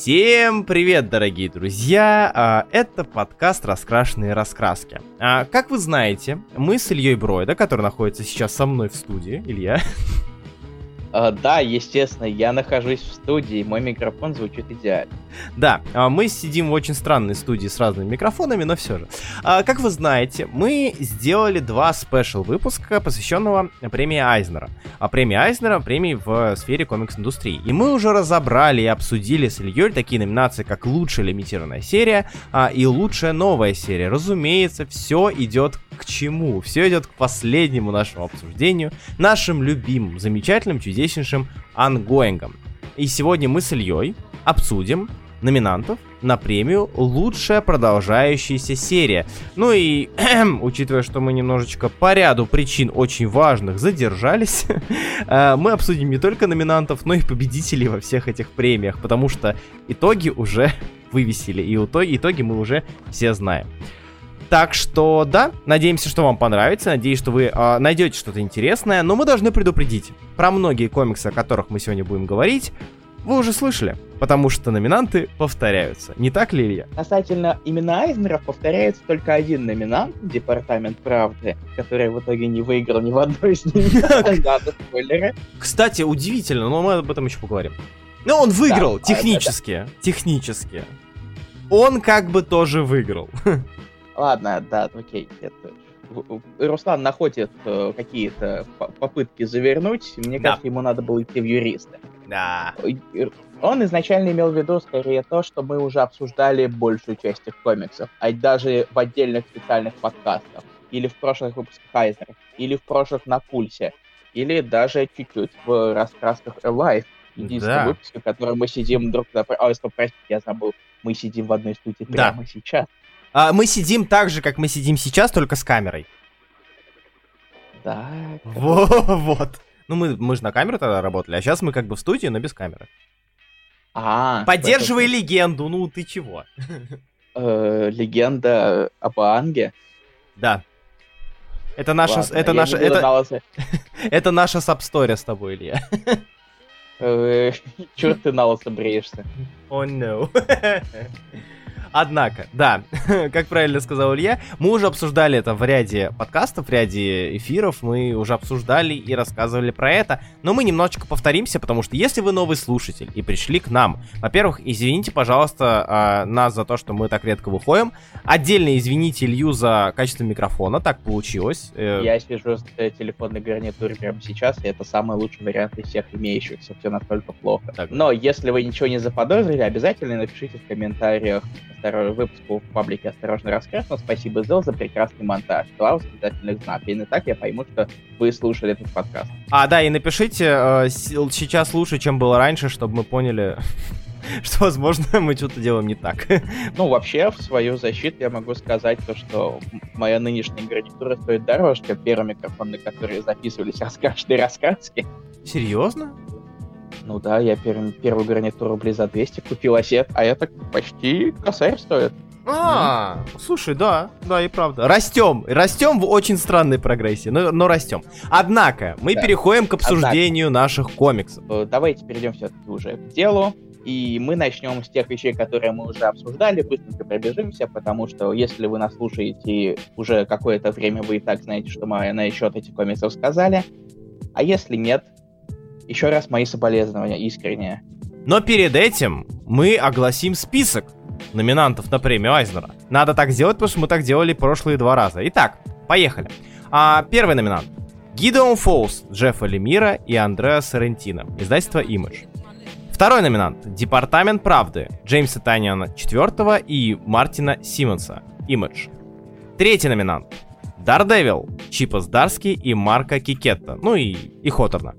Всем привет, дорогие друзья! А, это подкаст «Раскрашенные раскраски». А, как вы знаете, мы с Ильей Бройда, который находится сейчас со мной в студии. Илья. Uh, да, естественно, я нахожусь в студии, мой микрофон звучит идеально. Да, а, мы сидим в очень странной студии с разными микрофонами, но все же. А, как вы знаете, мы сделали два спешл выпуска, посвященного премии Айзнера. А премия Айзнера — премии в сфере комикс-индустрии. И мы уже разобрали и обсудили с Ильей такие номинации, как лучшая лимитированная серия и лучшая новая серия. Разумеется, все идет к чему? Все идет к последнему нашему обсуждению, нашим любимым, замечательным, чудеснейшим онгоингам. И сегодня мы с Ильей обсудим номинантов на премию «Лучшая продолжающаяся серия». Ну и, учитывая, что мы немножечко по ряду причин очень важных задержались, э, мы обсудим не только номинантов, но и победителей во всех этих премиях, потому что итоги уже вывесили, и итоги мы уже все знаем. Так что, да, надеемся, что вам понравится, надеюсь, что вы э, найдете что-то интересное, но мы должны предупредить, про многие комиксы, о которых мы сегодня будем говорить, вы уже слышали, потому что номинанты повторяются. Не так ли, Илья? Касательно именно Айзнеров повторяется только один номинант, Департамент правды, который в итоге не выиграл ни в одной из номинаций. спойлеры. Кстати, удивительно, но мы об этом еще поговорим. Ну, он выиграл, да, технически, да, да. технически. Он как бы тоже выиграл. Ладно, да, окей. Это... Руслан находит э, какие-то попытки завернуть. Мне да. кажется, ему надо было идти в юристы. Да. Он изначально имел в виду скорее то, что мы уже обсуждали большую часть их комиксов, а даже в отдельных специальных подкастах, или в прошлых выпусках Хайзера, или в прошлых на Пульсе, или даже чуть-чуть в раскрасках Alive, единственный да. выпуск, в котором мы сидим друг на... Ой, стоп, простите, я забыл. Мы сидим в одной студии да. прямо сейчас. А, мы сидим так же, как мы сидим сейчас, только с камерой. Да. Вот. Ну, мы, мы же на камеру тогда работали, а сейчас мы как бы в студии, но без камеры. А, Поддерживай это... легенду, ну ты чего? Э, легенда об Анге? Да. Это наша... Ладно, это наша... Это... это наша сабстория с тобой, Илья. Э, Черт ты на лысо бреешься. О, oh, no. Однако, да, как правильно сказал Илья, мы уже обсуждали это в ряде подкастов, в ряде эфиров, мы уже обсуждали и рассказывали про это, но мы немножечко повторимся, потому что если вы новый слушатель и пришли к нам, во-первых, извините, пожалуйста, э, нас за то, что мы так редко выходим, отдельно извините Илью за качество микрофона, так получилось. Э. Я сижу с телефонной гарнитурой прямо сейчас, и это самый лучший вариант из всех имеющихся, все настолько плохо. Так. Но если вы ничего не заподозрили, обязательно напишите в комментариях второй выпуск в паблике «Осторожно раскрасно». Спасибо, Зел, за прекрасный монтаж. Два восклицательных знака. И на так я пойму, что вы слушали этот подкаст. А, да, и напишите э, сейчас лучше, чем было раньше, чтобы мы поняли, что, возможно, мы что-то делаем не так. Ну, вообще, в свою защиту я могу сказать то, что моя нынешняя гарнитура стоит дороже, чем первый микрофон, на который записывались раскрашенные рассказки. Серьезно? Ну да, я пер- первую гарнитуру рублей за 200 купил, а, сет, а это почти косарь стоит. А, mm. слушай, да, да, и правда. Растем, растем в очень странной прогрессии, но, но растем. Однако, мы да. переходим к обсуждению Однако. наших комиксов. Э, давайте перейдем все-таки уже к делу. И мы начнем с тех вещей, которые мы уже обсуждали, быстренько пробежимся, потому что если вы нас слушаете уже какое-то время, вы и так знаете, что мы на счет этих комиксов сказали. А если нет, еще раз мои соболезнования искренние. Но перед этим мы огласим список номинантов на премию Айзнера. Надо так сделать, потому что мы так делали прошлые два раза. Итак, поехали. А, первый номинант. Гидеон Фолс, Джеффа Лемира и Андреа Соррентино. Издательство Image. Второй номинант. Департамент правды. Джеймса Таниана IV и Мартина Симмонса. Image. Третий номинант. Дардевил. Чипа Здарский и Марка Кикетта. Ну и, и Хоторна.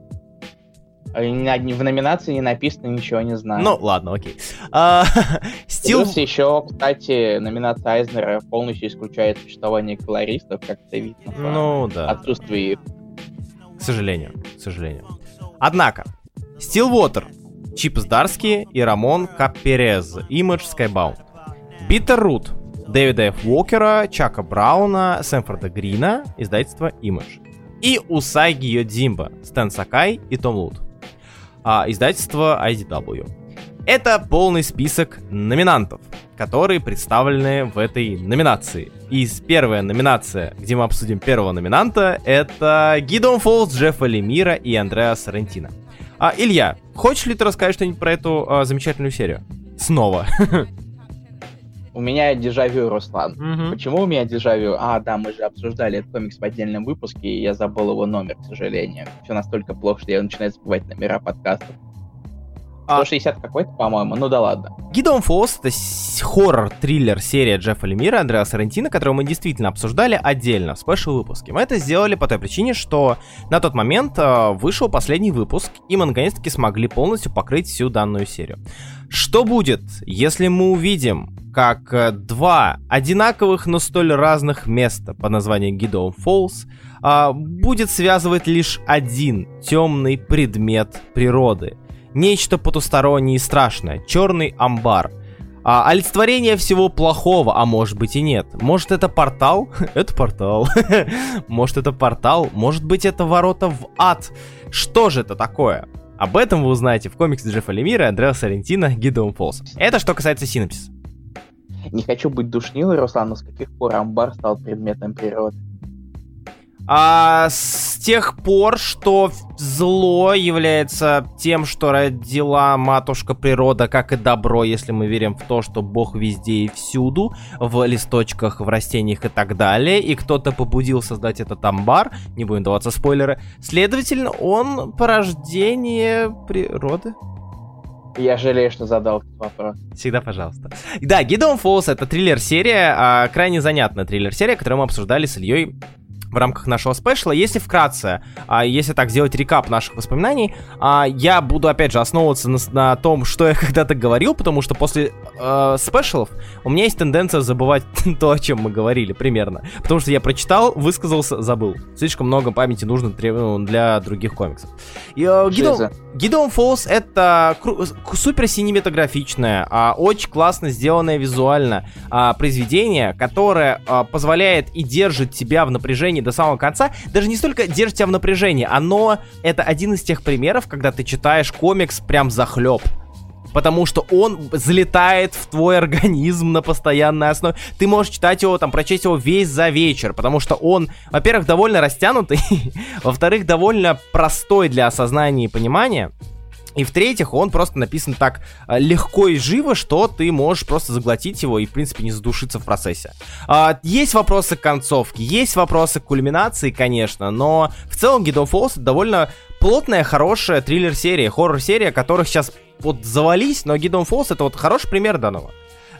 В номинации не написано, ничего не знаю. Ну, ладно, окей. А, Стил... Плюс еще, кстати, номинация Айзнера полностью исключает существование колористов, как это видно. Ну, да. Отсутствие их. К сожалению, к сожалению. Однако, Стилвотер, Чип Здарский и Рамон Капперез, Image Skybound. Биттер Рут, Дэвида Ф. Уокера, Чака Брауна, Сэмфорда Грина, издательство Image. И Усаги Йодзимба, Стэн Сакай и Том Лут а, издательство IDW. Это полный список номинантов, которые представлены в этой номинации. И первая номинация, где мы обсудим первого номинанта, это Гидон Фолс, Джеффа Лемира и Андреа Сарантино. А, Илья, хочешь ли ты рассказать что-нибудь про эту а, замечательную серию? Снова. У меня дежавю, Руслан. Угу. Почему у меня дежавю? А, да, мы же обсуждали этот комикс в отдельном выпуске, и я забыл его номер, к сожалению. Все настолько плохо, что я начинаю забывать номера подкастов. 160 а... какой-то, по-моему, ну да ладно. Гидон Фолс — это хоррор-триллер серия Джеффа Лемира, Андреа Сарантино, которую мы действительно обсуждали отдельно в спешл-выпуске. Мы это сделали по той причине, что на тот момент э, вышел последний выпуск, и мы наконец-таки смогли полностью покрыть всю данную серию. Что будет, если мы увидим, как э, два одинаковых, но столь разных места по названию Гидон Фолс э, будет связывать лишь один темный предмет природы — Нечто потустороннее и страшное. Черный амбар. А, олицетворение всего плохого, а может быть и нет. Может это портал? это портал. может это портал? Может быть это ворота в ад? Что же это такое? Об этом вы узнаете в комиксе Джеффа Лемира Андреа Сарентино «Гидеон Фолс». Это что касается синапсиса. Не хочу быть душнилой, Руслан, но с каких пор амбар стал предметом природы? А, с тех пор, что зло является тем, что родила матушка природа, как и добро, если мы верим в то, что Бог везде и всюду, в листочках, в растениях и так далее, и кто-то побудил создать этот амбар, не будем даваться спойлеры, следовательно, он порождение природы. Я жалею, что задал этот вопрос. Всегда пожалуйста. Да, Гидон Фолс это триллер-серия, а, крайне занятная триллер-серия, которую мы обсуждали с Ильей в рамках нашего спешла. Если вкратце, а, если так сделать рекап наших воспоминаний, а, я буду опять же основываться на, на том, что я когда-то говорил, потому что после э, у меня есть тенденция забывать то, о чем мы говорили примерно. Потому что я прочитал, высказался, забыл. Слишком много памяти нужно ну, для других комиксов. И, э, Гидон, Гидон Фолс это супер синематографичное, а, очень классно сделанное визуально а, произведение, которое а, позволяет и держит тебя в напряжении до самого конца, даже не столько держит тебя в напряжении, оно это один из тех примеров, когда ты читаешь комикс прям захлеб потому что он залетает в твой организм на постоянной основе. Ты можешь читать его, там, прочесть его весь за вечер, потому что он, во-первых, довольно растянутый, во-вторых, довольно простой для осознания и понимания. И в-третьих, он просто написан так э, легко и живо, что ты можешь просто заглотить его и, в принципе, не задушиться в процессе. А, есть вопросы к концовке, есть вопросы к кульминации, конечно, но в целом Guild of Falls довольно плотная, хорошая триллер-серия, хоррор-серия, которых сейчас вот завались, но of Falls это вот хороший пример данного.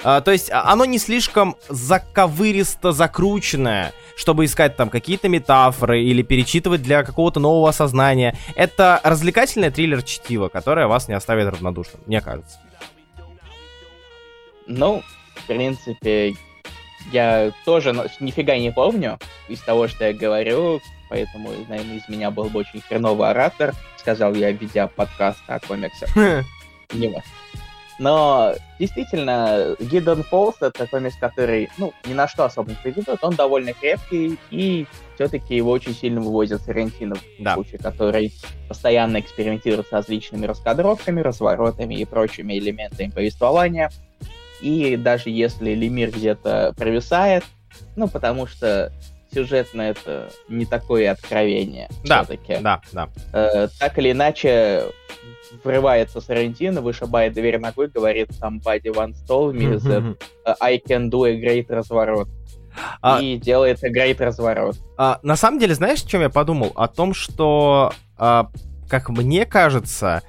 А, то есть а, оно не слишком заковыристо закрученное, чтобы искать там какие-то метафоры или перечитывать для какого-то нового осознания. Это развлекательное триллер-чтиво, которое вас не оставит равнодушным, мне кажется. Ну, в принципе, я тоже нифига не помню из того, что я говорю, поэтому, наверное, из меня был бы очень хреновый оратор, сказал я, ведя подкаст о комиксах. Не но действительно, Гиддон Фолс это комикс, который, ну, ни на что особо не претендует, он довольно крепкий, и все-таки его очень сильно вывозит Сарентино, да. который постоянно экспериментирует с различными раскадровками, разворотами и прочими элементами повествования. И даже если Лемир где-то провисает, ну, потому что сюжетно это не такое откровение. Да, да, да. Э, так или иначе, врывается Сарантино, вышибает дверь ногой, говорит somebody once told me that I can do a great разворот. А, и делает great разворот. А, на самом деле, знаешь, о чем я подумал? О том, что, а, как мне кажется,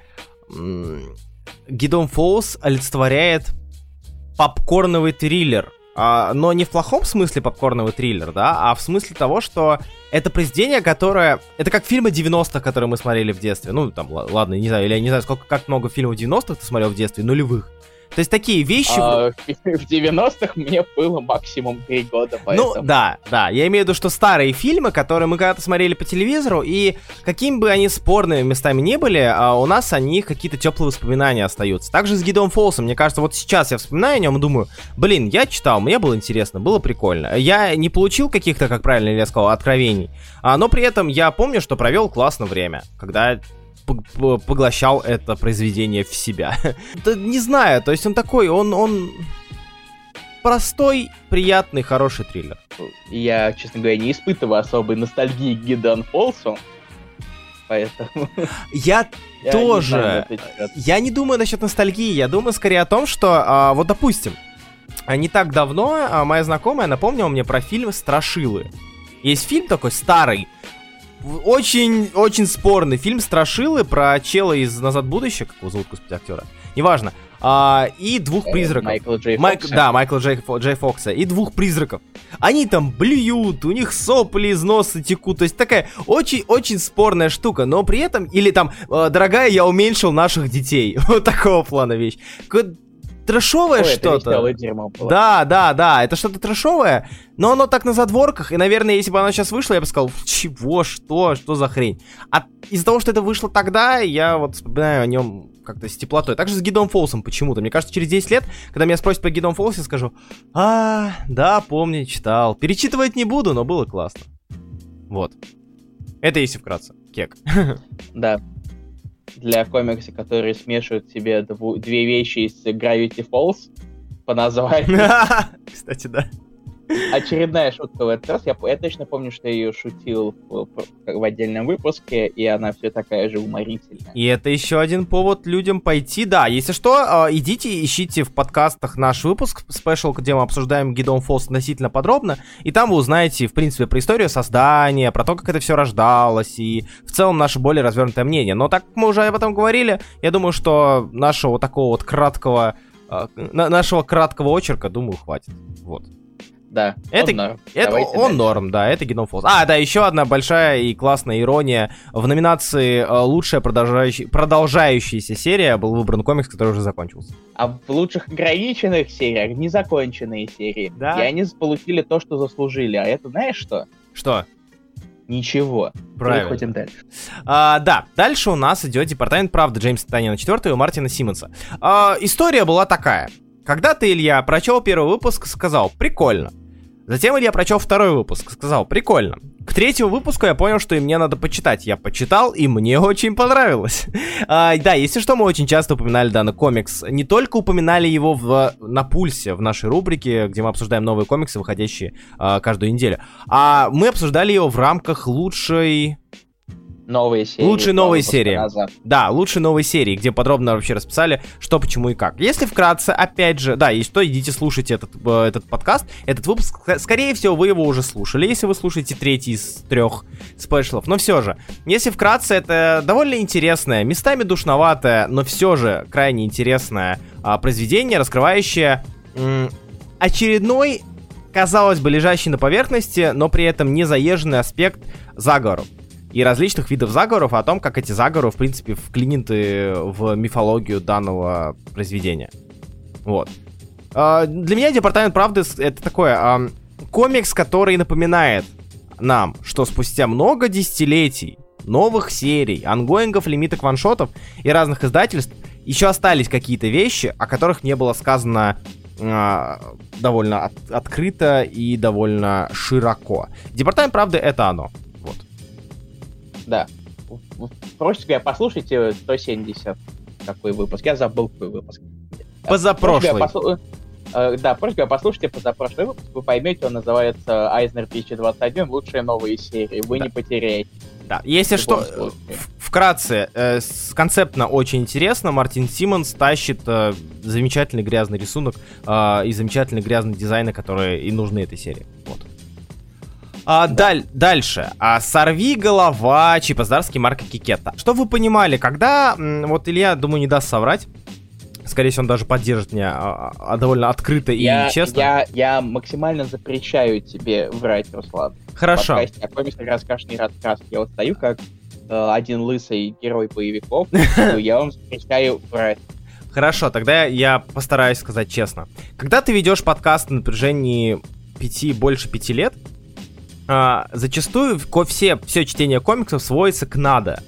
Гидон Фоус олицетворяет попкорновый триллер а, но не в плохом смысле попкорновый триллер, да, а в смысле того, что это произведение, которое... Это как фильмы 90-х, которые мы смотрели в детстве. Ну, там, ладно, не знаю, или я не знаю, сколько, как много фильмов 90-х ты смотрел в детстве, нулевых. То есть такие вещи... А, в 90-х мне было максимум 3 года, ну поэтому... Ну, да, да. Я имею в виду, что старые фильмы, которые мы когда-то смотрели по телевизору, и какими бы они спорными местами не были, а у нас о них какие-то теплые воспоминания остаются. Также с Гидом Фолсом, мне кажется, вот сейчас я вспоминаю о нем и думаю, блин, я читал, мне было интересно, было прикольно. Я не получил каких-то, как правильно я сказал, откровений, а, но при этом я помню, что провел классное время, когда поглощал это произведение в себя. да, не знаю, то есть он такой, он, он простой, приятный, хороший триллер. Я, честно говоря, не испытываю особой ностальгии к Гидон Фолсу, поэтому... Я, тоже. Я не думаю насчет ностальгии, я думаю скорее о том, что, а, вот допустим, не так давно а, моя знакомая напомнила мне про фильм «Страшилы». Есть фильм такой старый, очень, очень спорный фильм «Страшилы» про чела из «Назад в будущее», как его зовут, господи, актера, неважно, а, и двух э, призраков. Майкл Джей Майк, Фокса. Да, Майкл Джей, Джей Фокса. И двух призраков. Они там блюют, у них сопли из носа текут. То есть такая очень-очень спорная штука. Но при этом, или там, э, дорогая, я уменьшил наших детей. Вот такого плана вещь трэшовое что-то. Да, да, да, это что-то трэшовое, но оно так на задворках, и, наверное, если бы оно сейчас вышло, я бы сказал, чего, что, что за хрень. А из-за того, что это вышло тогда, я вот вспоминаю о нем как-то с теплотой. Также с Гидом Фолсом почему-то. Мне кажется, через 10 лет, когда меня спросят по Гидом Фолсе, я скажу, а, да, помню, читал. Перечитывать не буду, но было классно. Вот. Это если вкратце. Кек. Да для комикса, которые смешивают себе две вещи из Gravity Falls по названию. Кстати, да. Очередная шутка в этот раз. Я, я точно помню, что я ее шутил в, в отдельном выпуске, и она все такая же уморительная. И это еще один повод людям пойти. Да, если что, а, идите, ищите в подкастах наш выпуск спешл, где мы обсуждаем Гидон Фолс относительно подробно, и там вы узнаете, в принципе, про историю создания, про то, как это все рождалось, и в целом наше более развернутое мнение. Но так мы уже об этом говорили, я думаю, что нашего такого вот краткого а, нашего краткого очерка, думаю, хватит. Вот. Да, это, он норм. Это он дальше. норм, да, это Геном Фолс. А, да, еще одна большая и классная ирония. В номинации э, «Лучшая продолжающая, продолжающаяся серия» был выбран комикс, который уже закончился. А в лучших ограниченных сериях незаконченные серии. Да. И они получили то, что заслужили. А это знаешь что? Что? Ничего. Правильно. Переходим дальше. А, да, дальше у нас идет Департамент правды Джеймса Танина 4 и Мартина Симмонса. А, история была такая. Когда ты, Илья, прочел первый выпуск, сказал, прикольно. Затем Илья прочел второй выпуск, сказал, прикольно. К третьему выпуску я понял, что и мне надо почитать. Я почитал, и мне очень понравилось. а, да, если что, мы очень часто упоминали данный комикс. Не только упоминали его на пульсе, в нашей рубрике, где мы обсуждаем новые комиксы, выходящие а, каждую неделю. А мы обсуждали его в рамках лучшей новые серии. Лучшие новые серии. Назад. Да, лучшие новые серии, где подробно вообще расписали, что, почему и как. Если вкратце, опять же, да, и что, идите слушайте этот, э, этот подкаст, этот выпуск. Скорее всего, вы его уже слушали, если вы слушаете третий из трех спешлов. Но все же, если вкратце, это довольно интересное, местами душноватое, но все же крайне интересное а, произведение, раскрывающее м- очередной казалось бы, лежащий на поверхности, но при этом не заезженный аспект заговоров и различных видов заговоров, о том, как эти заговоры, в принципе, вклинены в мифологию данного произведения. Вот. А, для меня Департамент правды это такое комикс, который напоминает нам, что спустя много десятилетий новых серий, ангоингов, лимиток ваншотов и разных издательств еще остались какие-то вещи, о которых не было сказано э, довольно от, открыто и довольно широко. Департамент правды это оно. Да. Проще говоря, послушайте 170 какой выпуск. Я забыл, какой выпуск. Позапрошлый. Послу... Э, да, проще говоря, послушайте позапрошлый выпуск, вы поймете, он называется Айзнер 2021, лучшие новые серии. Вы да. не потеряете. Да, если что, вкратце, э, концептно очень интересно. Мартин Симмонс тащит э, замечательный грязный рисунок э, и замечательный грязный дизайн, которые и нужны этой серии. А, да. даль, дальше. А, сорви голова, Чипоздарский, марка Кикета. Что вы понимали, когда, вот Илья, думаю, не даст соврать, Скорее всего, он даже поддержит меня а, а, довольно открыто я, и честно. Я, я максимально запрещаю тебе врать, Руслан. Хорошо. В подкасте «Комикс расскажешь рассказ». Я вот стою как э, один лысый герой боевиков, я вам запрещаю врать. Хорошо, тогда я постараюсь сказать честно. Когда ты ведешь подкаст на протяжении пяти, больше пяти лет, а, зачастую все, все чтение комиксов сводится к надо.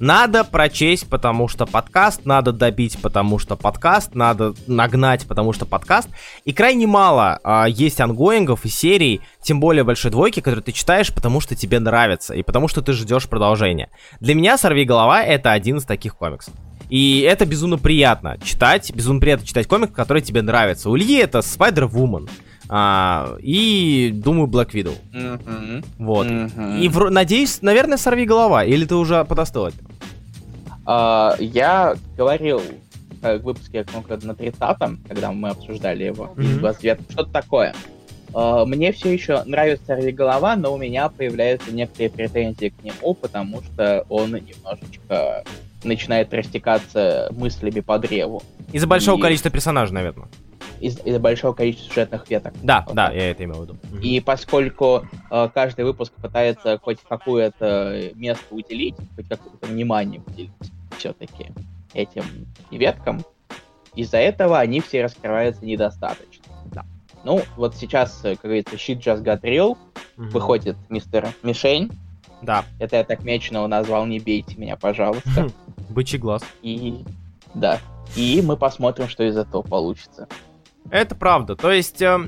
Надо прочесть, потому что подкаст, надо добить, потому что подкаст, надо нагнать, потому что подкаст. И крайне мало а, есть ангоингов и серий, тем более большой двойки, которые ты читаешь, потому что тебе нравится и потому что ты ждешь продолжения. Для меня «Сорви голова» — это один из таких комиксов. И это безумно приятно читать, безумно приятно читать комик, который тебе нравится. У Ильи это Spider-Woman. А, и, думаю, Black Widow. Mm-hmm. Вот. Mm-hmm. И, в, надеюсь, наверное, сорви голова. Или ты уже подостыл? Uh, я говорил в выпуске на 30-м, когда мы обсуждали его, mm-hmm. 29 что-то такое. Uh, мне все еще нравится сорви голова, но у меня появляются некоторые претензии к нему, потому что он немножечко начинает растекаться мыслями по древу. Из-за большого и... количества персонажей, наверное из- из-за большого количества сюжетных веток. Да, вот да, так. я это имел в виду. И поскольку э, каждый выпуск пытается хоть какое-то место уделить, хоть какое-то внимание уделить все-таки этим веткам, из-за этого они все раскрываются недостаточно. Да. Ну, вот сейчас, как говорится, Shit Just Got Real, mm выходит мистер Мишень. Да. Это я так мечного назвал, не бейте меня, пожалуйста. Бычий глаз. И да. И мы посмотрим, что из этого получится. Это правда. То есть... Э,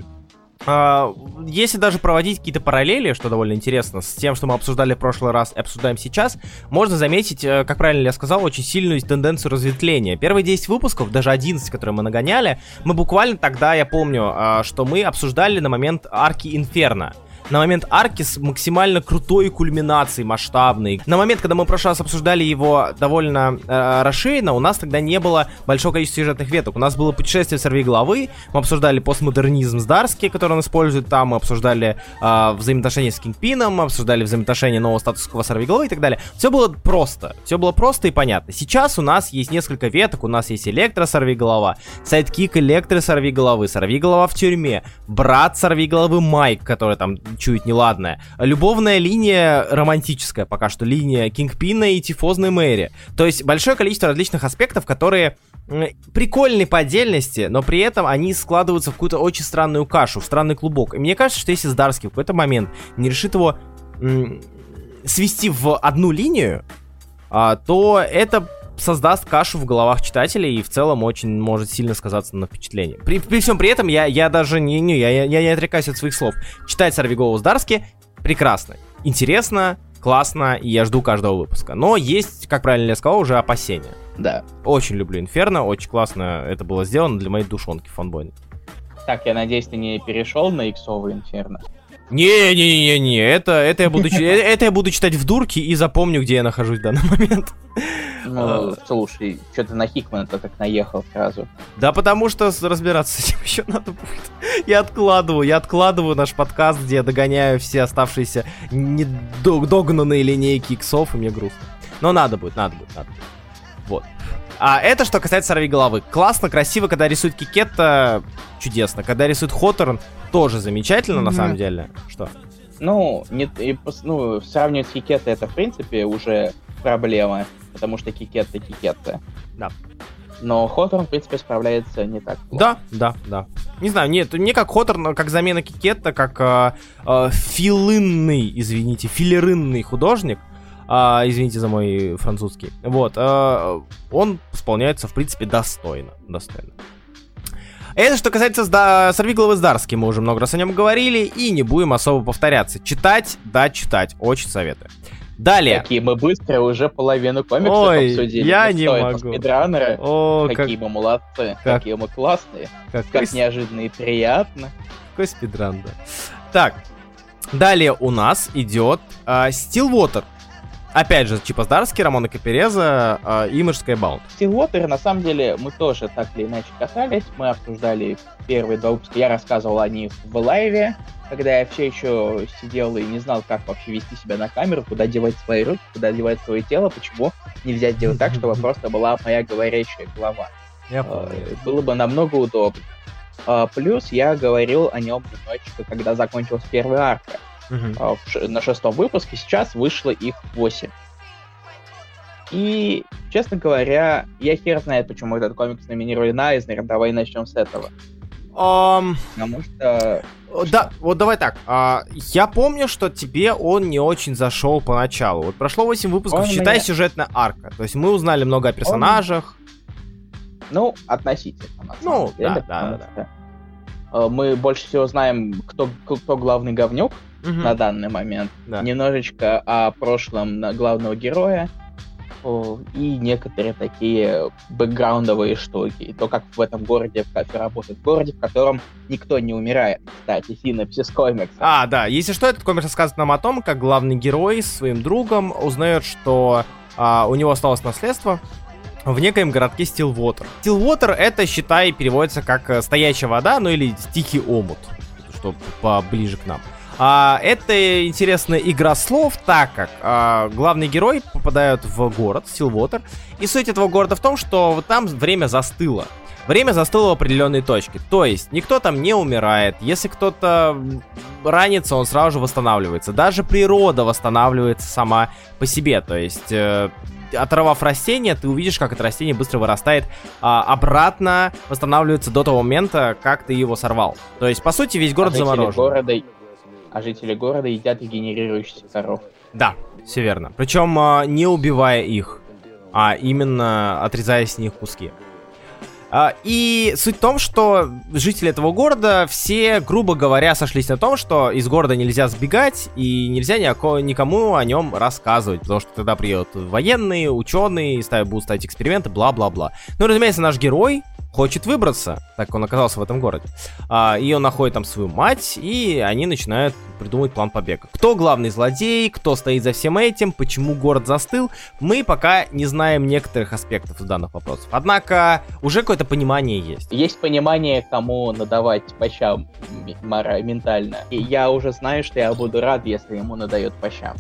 э, если даже проводить какие-то параллели, что довольно интересно, с тем, что мы обсуждали в прошлый раз и обсуждаем сейчас, можно заметить, э, как правильно я сказал, очень сильную тенденцию разветвления. Первые 10 выпусков, даже 11, которые мы нагоняли, мы буквально тогда, я помню, э, что мы обсуждали на момент арки Инферно на момент арки с максимально крутой кульминацией, масштабной. На момент, когда мы в прошлый раз обсуждали его довольно э, расширенно, у нас тогда не было большого количества сюжетных веток. У нас было путешествие Сорвиголовы, мы обсуждали постмодернизм с Дарски, который он использует там, мы обсуждали э, взаимоотношения с Кингпином, мы обсуждали взаимоотношения нового статуса Сорвиголовы и так далее. Все было просто, все было просто и понятно. Сейчас у нас есть несколько веток, у нас есть Электро сорви голова, сайдкик Электро сорви головы, сорви голова в тюрьме, брат сорви головы Майк, который там чует неладное. Любовная линия романтическая пока что, линия Кингпина и Тифозной Мэри. То есть большое количество различных аспектов, которые прикольны по отдельности, но при этом они складываются в какую-то очень странную кашу, в странный клубок. И мне кажется, что если Здарский в какой-то момент не решит его свести в одну линию, а, то это создаст кашу в головах читателей и в целом очень может сильно сказаться на впечатлении. При, при всем при этом я, я даже не, не, я, я не отрекаюсь от своих слов. Читать «Сорви голову с Дарски» прекрасно, интересно, классно, и я жду каждого выпуска. Но есть, как правильно я сказал, уже опасения. Да. Очень люблю Инферно, очень классно это было сделано для моей душонки фанбойной. Так, я надеюсь, ты не перешел на иксовый Инферно. Не-не-не-не, это, это, я буду, э, это я буду читать в дурке и запомню, где я нахожусь в данный момент. Ну, слушай, что ты на Хикмана-то так наехал сразу? Да потому что разбираться с этим еще надо будет. Я откладываю, я откладываю наш подкаст, где я догоняю все оставшиеся недогнанные линейки иксов, и мне грустно. Но надо будет, надо будет, надо будет. Вот. А это что касается Сорвиголовы. Классно, красиво, когда рисует Чеккетто, чудесно. Когда рисует Хоторн, тоже замечательно, mm-hmm. на самом деле. Что? Ну, не, и, ну, сравнивать с Чеккетто это, в принципе, уже проблема, потому что Чеккетто Чеккетто. Да. Но Хоторн, в принципе, справляется не так плохо. Да, да, да. Не знаю, нет, не как Хоторн, как замена Чеккетто, как э, э, филл-инный, извините, филлерный художник, а, извините за мой французский. Вот, а, он исполняется, в принципе, достойно. Достойно. Это что касается сда... Сорвиголовы с Дарски, мы уже много раз о нем говорили, и не будем особо повторяться. Читать, да, читать, очень советую. Далее. Какие мы быстро уже половину комиксов Ой, обсудили. я ну, не могу. Спидранеры. О, какие как... мы молодцы, как... какие мы классные, как, как неожиданно и приятно. Какой спидран, да. Так, далее у нас идет uh, Stillwater. Опять же, Чипа Здарский, Рамона Капереза э, и Мышская Баунт. Стилвотер, на самом деле, мы тоже так или иначе касались. Мы обсуждали первые два выпуска. Я рассказывал о них в лайве, когда я все еще сидел и не знал, как вообще вести себя на камеру, куда девать свои руки, куда девать свое тело, почему нельзя сделать так, чтобы просто была моя говорящая голова. Я э, Было бы намного удобнее. А, плюс я говорил о нем немножечко, когда закончилась первая арка uh на шестом выпуске, сейчас вышло их 8. И, честно говоря, я хер знает, почему этот комикс номинировали на Эйзнер. Давай начнем с этого. Ам, Потому что... Да, вот давай так. а, я помню, что тебе он не очень зашел поначалу. Вот прошло 8 выпусков, Он считай мне- сюжетная арка. То есть мы узнали много о персонажах. Ну, относительно, Ну, деле, да, потому да, что, э, Мы больше всего знаем, кто, кто главный говнюк Мгм, на данный момент. да. Немножечко о прошлом главного героя. И некоторые такие бэкграундовые штуки. И то, как в этом городе, в кафе работает в городе, в котором никто не умирает. Кстати, синопсис комикса. А, да, если что, этот комикс рассказывает нам о том, как главный герой с своим другом узнает, что а, у него осталось наследство в некоем городке Стилвотер. Стилвотер это, считай, переводится как стоячая вода, ну или тихий омут, что поближе к нам. А, это интересная игра слов, так как а, главный герой попадает в город Стилвотер, и суть этого города в том, что вот там время застыло. Время застыло в определенной точке. То есть никто там не умирает. Если кто-то ранится, он сразу же восстанавливается. Даже природа восстанавливается сама по себе. То есть э, оторвав растение, ты увидишь, как это растение быстро вырастает а, обратно, восстанавливается до того момента, как ты его сорвал. То есть, по сути, весь город а заморожен. города, а жители города едят генерирующихся коров. Да, все верно. Причем а, не убивая их, а именно отрезая с них куски. А, И суть в том, что жители этого города все, грубо говоря, сошлись на том, что из города нельзя сбегать и нельзя никому о нем рассказывать, потому что тогда приедут военные, ученые, и ставят, будут ставить эксперименты, бла-бла-бла. Ну, разумеется, наш герой хочет выбраться, так как он оказался в этом городе. А, и он находит там свою мать, и они начинают придумывать план побега. Кто главный злодей, кто стоит за всем этим, почему город застыл, мы пока не знаем некоторых аспектов данных вопросов. Однако уже какое-то понимание есть. Есть понимание, кому надавать по щам ментально. И я уже знаю, что я буду рад, если ему надает по щам.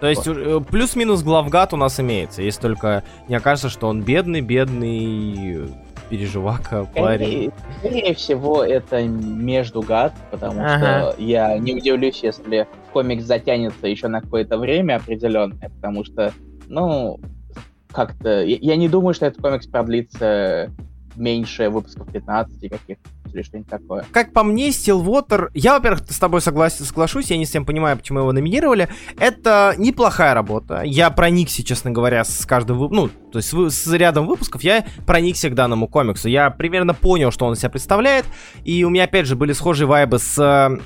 То есть э, плюс-минус главгад у нас имеется, если только не окажется, что он бедный, бедный переживака, парень. Скорее, скорее всего, это между гад, потому Ага. что я не удивлюсь, если комикс затянется еще на какое-то время определенное, потому что, ну, как-то... Я, я не думаю, что этот комикс продлится меньше выпусков 15 каких-то или что-нибудь такое. Как по мне, Stillwater, я, во-первых, с тобой согласен, соглашусь, я не совсем понимаю, почему его номинировали. Это неплохая работа. Я проникся, честно говоря, с каждым, вы- ну, то есть с рядом выпусков я проникся к данному комиксу. Я примерно понял, что он из себя представляет, и у меня, опять же, были схожие вайбы с э,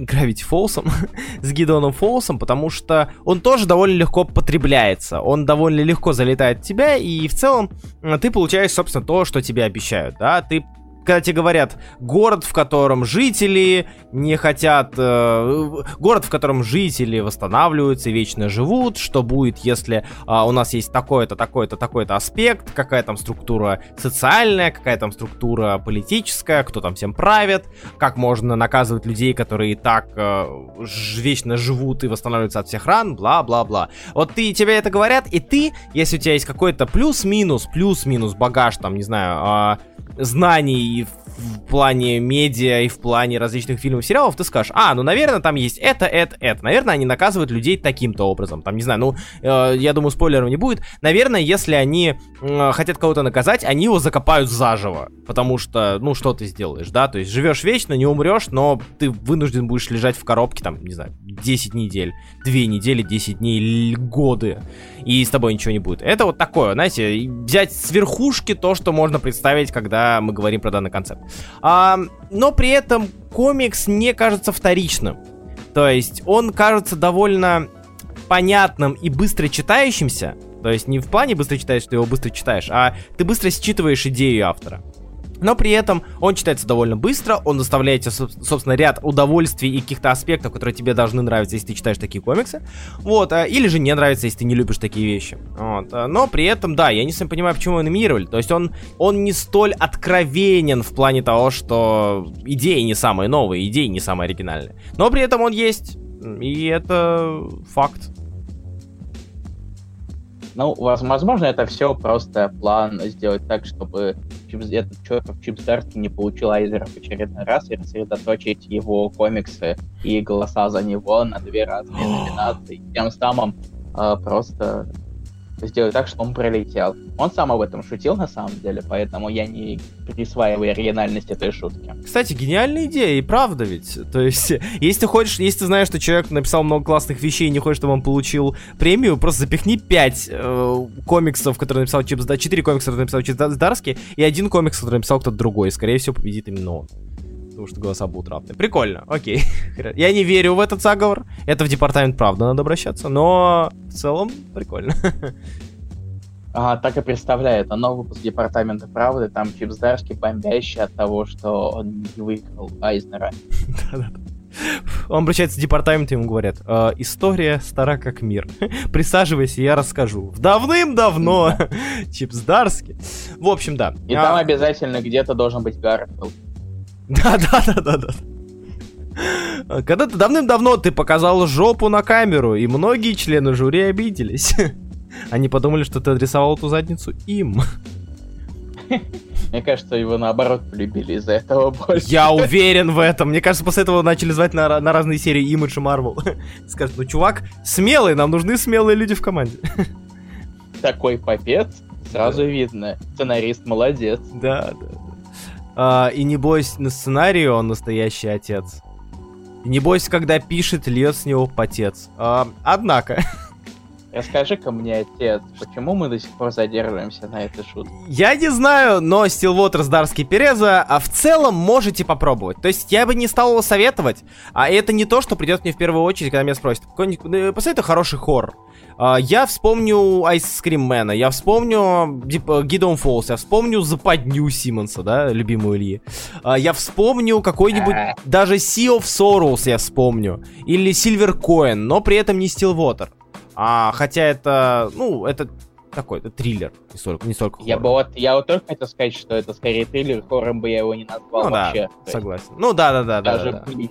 Gravity Фолсом, с Гидоном Фолсом, потому что он тоже довольно легко потребляется. Он довольно легко залетает в тебя, и в целом э, ты получаешь, собственно, то, что тебе обещают, да, ты когда тебе говорят город, в котором жители не хотят, э, город, в котором жители восстанавливаются и вечно живут, что будет, если а, у нас есть такой-то, такой-то, такой-то аспект, какая там структура социальная, какая там структура политическая, кто там всем правит, как можно наказывать людей, которые и так э, вечно живут и восстанавливаются от всех ран, бла-бла-бла. Вот ты, тебе это говорят, и ты, если у тебя есть какой-то плюс-минус, плюс-минус багаж, там, не знаю, а, знаний you've в плане медиа и в плане различных фильмов, сериалов, ты скажешь, а, ну, наверное, там есть это, это, это. Наверное, они наказывают людей таким-то образом. Там, не знаю, ну, э, я думаю, спойлеров не будет. Наверное, если они э, хотят кого-то наказать, они его закопают заживо. Потому что, ну, что ты сделаешь, да? То есть живешь вечно, не умрешь, но ты вынужден будешь лежать в коробке, там, не знаю, 10 недель, 2 недели, 10 дней, годы. И с тобой ничего не будет. Это вот такое, знаете, взять с верхушки то, что можно представить, когда мы говорим про данный концепт. А, но при этом комикс не кажется вторичным. То есть он кажется довольно понятным и быстро читающимся. То есть не в плане быстро читаешь, что его быстро читаешь, а ты быстро считываешь идею автора. Но при этом он читается довольно быстро, он доставляет тебе, соб- собственно, ряд удовольствий и каких-то аспектов, которые тебе должны нравиться, если ты читаешь такие комиксы. Вот, а, или же не нравится, если ты не любишь такие вещи. Вот, а, но при этом, да, я не совсем понимаю, почему его номинировали. То есть он, он не столь откровенен в плане того, что идеи не самые новые, идеи не самые оригинальные. Но при этом он есть, и это факт. Ну, воз- возможно, это все просто план сделать так, чтобы Чипс- этот чертов Чип Здарский не получил Айзера в очередной раз и рассредоточить его комиксы и голоса за него на две разные номинации. Тем самым а, просто сделать так, чтобы он пролетел. Он сам об этом шутил на самом деле, поэтому я не присваиваю оригинальность этой шутки. Кстати, гениальная идея, и правда ведь. То есть, если ты хочешь, если ты знаешь, что человек написал много классных вещей и не хочешь, чтобы он получил премию, просто запихни 5 э, комиксов, которые написал Чип Здарский, 4 комикса, которые написал Чип Здарский, и один комикс, который написал кто-то другой. Скорее всего, победит именно он потому что голоса будут равны. Прикольно, окей. Я не верю в этот заговор. Это в департамент правда надо обращаться, но в целом прикольно. А, так и представляю, это новый выпуск Департамента правды, там Чип Здарский бомбящий от того, что он не выиграл Айзнера. Он обращается в департамент, ему говорят, э, история стара как мир. Присаживайся, я расскажу. Давным-давно. Чип Здарский. В общем, да. И а... там обязательно где-то должен быть Гарфилд. Да-да-да-да-да. Когда-то давным-давно ты показал жопу на камеру, и многие члены жюри обиделись. Они подумали, что ты адресовал эту задницу им. Мне кажется, его наоборот полюбили из-за этого больше. Я уверен в этом. Мне кажется, после этого начали звать на, на разные серии Image и Marvel. Скажут, ну, чувак, смелый, нам нужны смелые люди в команде. Такой попец, сразу да. видно. Сценарист молодец. Да, да. А, и не бойся на сценарию, он настоящий отец. И не бойся, когда пишет, льет с него потец. А, однако... Расскажи-ка мне, отец, почему мы до сих пор задерживаемся на этой шутке? Я не знаю, но Stillwater с Дарски Переза, а в целом можете попробовать. То есть я бы не стал его советовать, а это не то, что придет мне в первую очередь, когда меня спросят. Э, посоветуй хороший хоррор. Uh, я вспомню Ice Cream Man, я вспомню Гидон Фолс, я вспомню Западню Симмонса, да, любимую Ильи. Uh, я вспомню какой-нибудь, даже Sea of Sorrows я вспомню. Или Silver Coin, но при этом не Stillwater. А, хотя это, ну, это такой, это триллер, не столько, не столько Я бы вот, я вот только хотел сказать, что это скорее триллер, хоррором бы я его не назвал ну, вообще. Да, согласен. Ну да, да, да, даже да. да.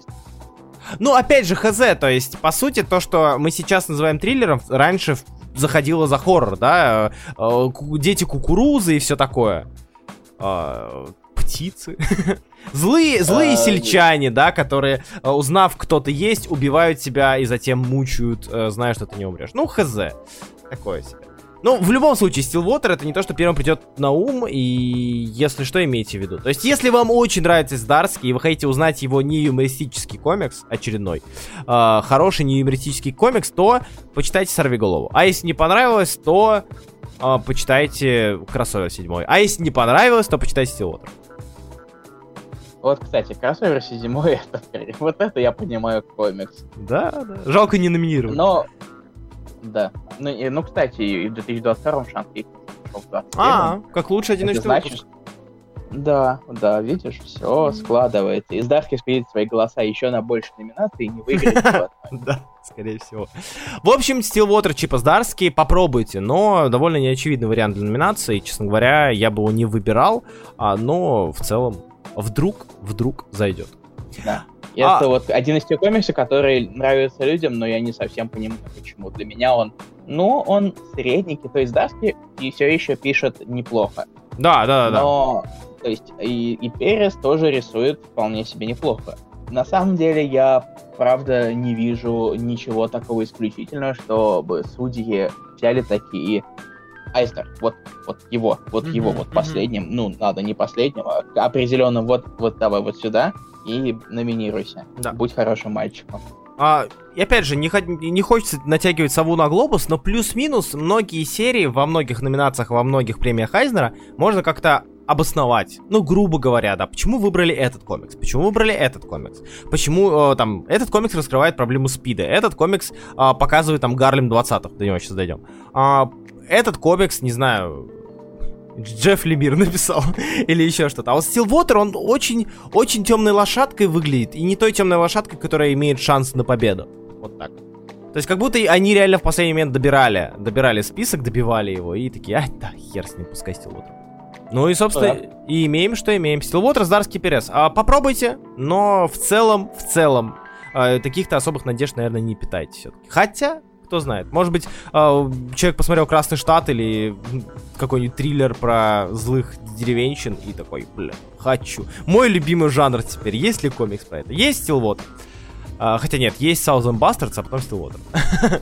Ну, опять же, хз, то есть, по сути, то, что мы сейчас называем триллером, раньше заходило за хоррор, да, э, дети кукурузы и все такое. А, птицы. злые, злые а, сельчане, да, которые, э, узнав, кто ты есть, убивают тебя и затем мучают, э, зная, что ты не умрешь. Ну, хз. Такое себе. Ну, в любом случае, Stillwater это не то, что первым придет на ум, и если что, имейте в виду. То есть, если вам очень нравится Здарский, и вы хотите узнать его неюмористический комикс, очередной, э, хороший неюмористический комикс, то почитайте Сорвиголову. А если не понравилось, то э, почитайте Кроссовер 7. А если не понравилось, то почитайте Stillwater. Вот, кстати, кроссовер седьмой, это, вот это я понимаю комикс. Да, да. Жалко не номинировать. Но, да. Ну, и, ну кстати, и в 2022 шанс есть. А, как лучше один из значит, да, да, видишь, все складывается. И Здарский спилит свои голоса еще на больше номинаций и не выиграет. Да, скорее всего. В общем, Stillwater Чипа Здарский попробуйте, но довольно неочевидный вариант для номинации. Честно говоря, я бы его не выбирал, а, но в целом вдруг, вдруг зайдет. Да. Это а... вот один из тех комиксов, который нравится людям, но я не совсем понимаю, почему. Для меня он, ну, он средненький, то есть Даски и все еще пишет неплохо. Да, да, да. Но, то есть, и, и Перес тоже рисует вполне себе неплохо. На самом деле, я, правда, не вижу ничего такого исключительного, чтобы судьи взяли такие Айзнер, вот, вот его, вот mm-hmm, его, вот mm-hmm. последним, ну, надо не последнего, а определенно вот, вот давай вот сюда и номинируйся. Да. Будь хорошим мальчиком. А, и опять же, не, не хочется натягивать сову на глобус, но плюс-минус многие серии во многих номинациях, во многих премиях Айзнера можно как-то обосновать. Ну, грубо говоря, да, почему выбрали этот комикс, почему выбрали этот комикс, почему э, там этот комикс раскрывает проблему спида, этот комикс э, показывает там Гарлем 20-х, до него сейчас дойдем. А, этот комикс, не знаю, Джефф Лемир написал или еще что-то. А вот Стилвотер, он очень, очень темной лошадкой выглядит, и не той темной лошадкой, которая имеет шанс на победу. Вот так. То есть как будто они реально в последний момент добирали, добирали список, добивали его, и такие, а, да, хер с ним, пускай Стилвотер. Ну и, собственно, да. и имеем, что имеем. Стилвотер, Здарский Перес. А, попробуйте, но в целом, в целом, а, таких-то особых надежд, наверное, не питайте все-таки. Хотя, кто знает. Может быть, э, человек посмотрел Красный Штат или какой-нибудь триллер про злых деревенщин и такой, бля, хочу. Мой любимый жанр теперь. Есть ли комикс про это? Есть Stillwater. Э, хотя нет, есть Southern Bastards, а потом Stillwater.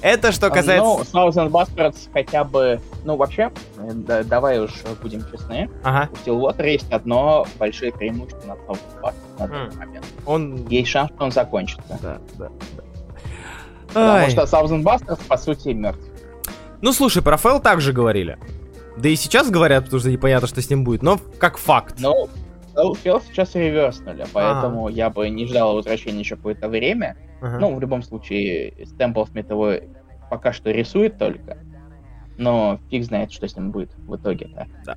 Это что касается... Ну, Thousand Bastards хотя бы... Ну, вообще, э, да, давай уж будем честны. Ага. У Stillwater есть одно большое преимущество над Thousand Bastards на данный момент. Он... Есть шанс, что он закончится. Да, да, да. Потому что Thousand Bastards, по сути, мертв. Ну, слушай, про Фэл также говорили. Да и сейчас говорят, потому что непонятно, что с ним будет, но как факт. Ну, Hellfell сейчас реверснули, поэтому я бы не ждал возвращения еще какое-то время. Ага. Ну, в любом случае, Стэмпл Смит его пока что рисует только. Но фиг знает, что с ним будет в итоге-то. Да.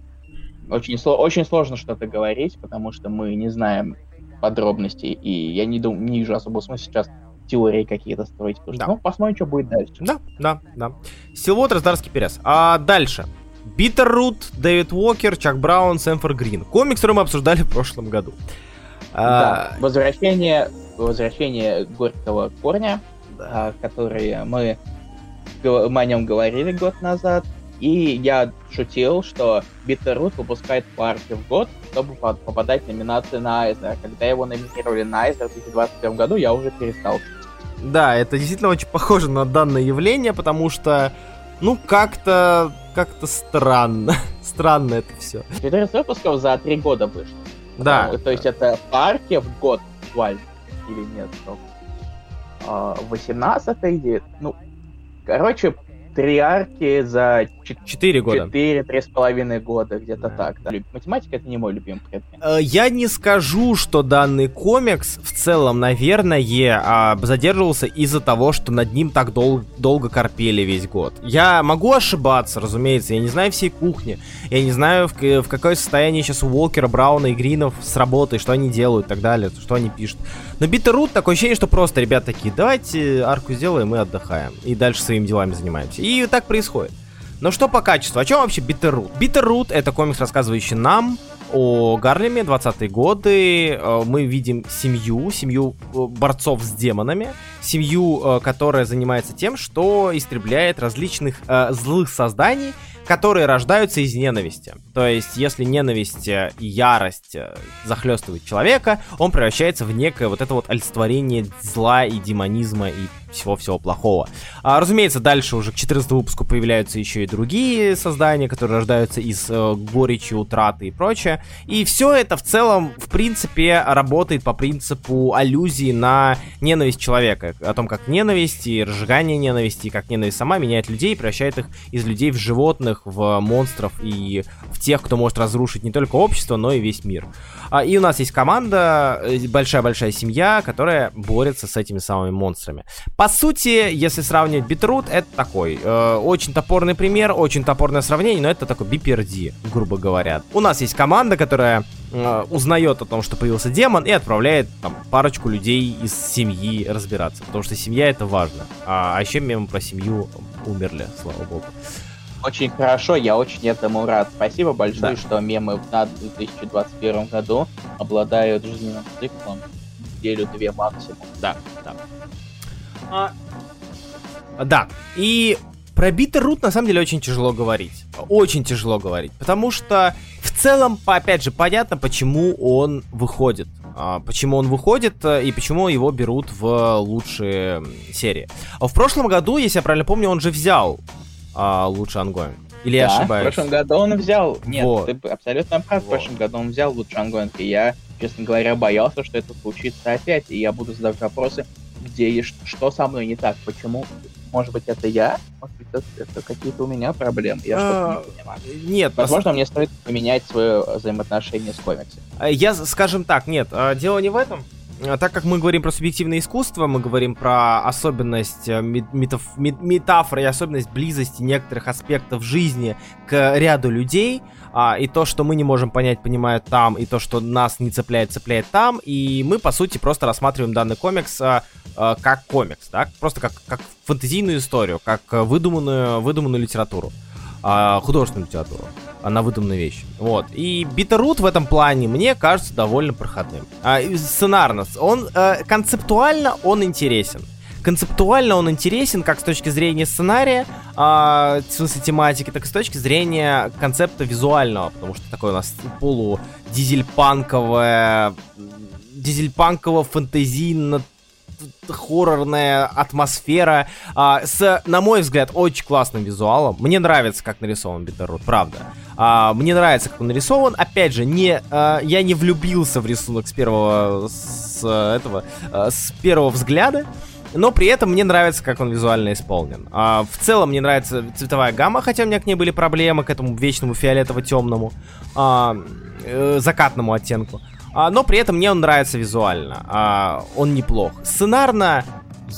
Очень, сло- очень сложно что-то говорить, потому что мы не знаем подробностей, и я не, дум- не вижу особого смысла сейчас теории какие-то строить. Потому что, Да. ну, посмотрим, что будет дальше. Да, да, да. Стилвотер, Дарский Перес. А дальше. Битеррут, Дэвид Уокер, Чак Браун, Сэмфор Грин. Комикс, который мы обсуждали в прошлом году. Да, А, возвращение, возвращение горького корня, да. а, который мы, мы о нем говорили год назад. И я шутил, что Bitterroot выпускает партию в год, чтобы по- попадать в номинации на Айзнер. Когда его номинировали на Айзнер в 2021 году, я уже перестал. Да, это действительно очень похоже на данное явление, потому что, ну, как-то, как-то странно. странно это все. 14 выпусков за три года вышло. Да. Потому- То есть это партия в год буквально. Или нет, стоп. А, 18 идея. Ну, короче, три арки за Четыре года. Четыре, три с половиной года, где-то Да. так. Да. Математика это не мой любимый предмет. Э, Я не скажу, что данный комикс в целом, наверное, а, задерживался из-за того, что над ним так дол- долго корпели весь год. Я могу ошибаться, разумеется, я не знаю всей кухни, я не знаю, в, в какое состояние сейчас у Уолкера, Брауна и Гринов с работой, что они делают и так далее, что они пишут. Но Битерут такое ощущение, что просто ребята такие, давайте арку сделаем и отдыхаем. И дальше своими делами занимаемся. И так происходит. Но что по качеству? О чем вообще Битерут? Битерут это комикс, рассказывающий нам о Гарлеме 20-е годы. Э, Мы видим семью, семью э, борцов с демонами, семью, э, которая занимается тем, что истребляет различных э, злых созданий, которые рождаются из ненависти. То есть, если ненависть и ярость захлестывает человека, он превращается в некое вот это вот олицетворение зла и демонизма и всего-всего плохого. А, разумеется, дальше уже к 14 выпуску появляются еще и другие создания, которые рождаются из э, горечи, утраты и прочее. И все это в целом, в принципе, работает по принципу аллюзии на ненависть человека. О том, как ненависть и разжигание ненависти, и как ненависть сама меняет людей, превращает их из людей в животных, в монстров и в тех, кто может разрушить не только общество, но и весь мир. А, и у нас есть команда, э, большая-большая семья, которая борется с этими самыми монстрами. По сути, если сравнивать Битрут, это такой э, очень топорный пример, очень топорное сравнение, но это такой BPRD, грубо говоря. У нас есть команда, которая э, узнает о том, что появился демон, и отправляет там парочку людей из семьи разбираться, потому что семья это важно. А, а еще мемы про семью умерли, слава богу. Очень хорошо, я очень этому рад. Спасибо большое, Да. что мемы в 2021 году обладают жизненным циклом неделю-две максимум. Да, да. А, да, и про Биттер Рут на самом деле очень тяжело говорить. Очень тяжело говорить. Потому что в целом, опять же, понятно, почему он выходит. А, почему он выходит э, и почему его берут в лучшие серии. А в прошлом году, если я правильно помню, он же взял а, лучший онгоинг. Или я Да, ошибаюсь? В прошлом году он взял. Нет, Вот. ты абсолютно прав. В Вот. прошлом году он взял лучший онгоинг, и я, честно говоря, боялся, что это случится опять, и я буду задавать вопросы, где и что со мной не так, почему. Может быть, это я? Может быть, это, это какие-то у меня проблемы? Я А, что-то не понимаю. Нет, Возможно, мне стоит поменять свое взаимоотношение с комиксом. Э, Я, скажем так, нет, э, дело не в этом. Э, Так как мы говорим про субъективное искусство, мы говорим про особенность э, мет- метаф- мет- метафоры и особенность близости некоторых аспектов жизни к ряду людей, а, и то, что мы не можем понять, понимают там, и то, что нас не цепляет, цепляет там, и мы, по сути, просто рассматриваем данный комикс а, а, как комикс, да, просто как, как фэнтезийную историю, как э, выдуманную, выдуманную литературу, а, художественную литературу. а, на выдуманную вещь. Вот. И Битерут в этом плане мне кажется довольно проходным. А, сценарно. Он э, концептуально он интересен. Концептуально он интересен как с точки зрения сценария, а, в смысле тематики, так и с точки зрения концепта визуального, потому что такое у нас полу дизельпанковое, дизельпанково фэнтезийно хоррорная атмосфера, а, с, на мой взгляд, очень классным визуалом. Мне нравится, как нарисован Битеррут, правда. А, мне нравится, как он нарисован. Опять же, не, а, я не влюбился в рисунок с первого, с этого, а, с первого взгляда. Но при этом мне нравится, как он визуально исполнен. А, в целом мне нравится цветовая гамма, хотя у меня к ней были проблемы, к этому вечному фиолетово-темному, а, э, закатному оттенку. А, но при этом мне он нравится визуально. А, он неплох. Сценарно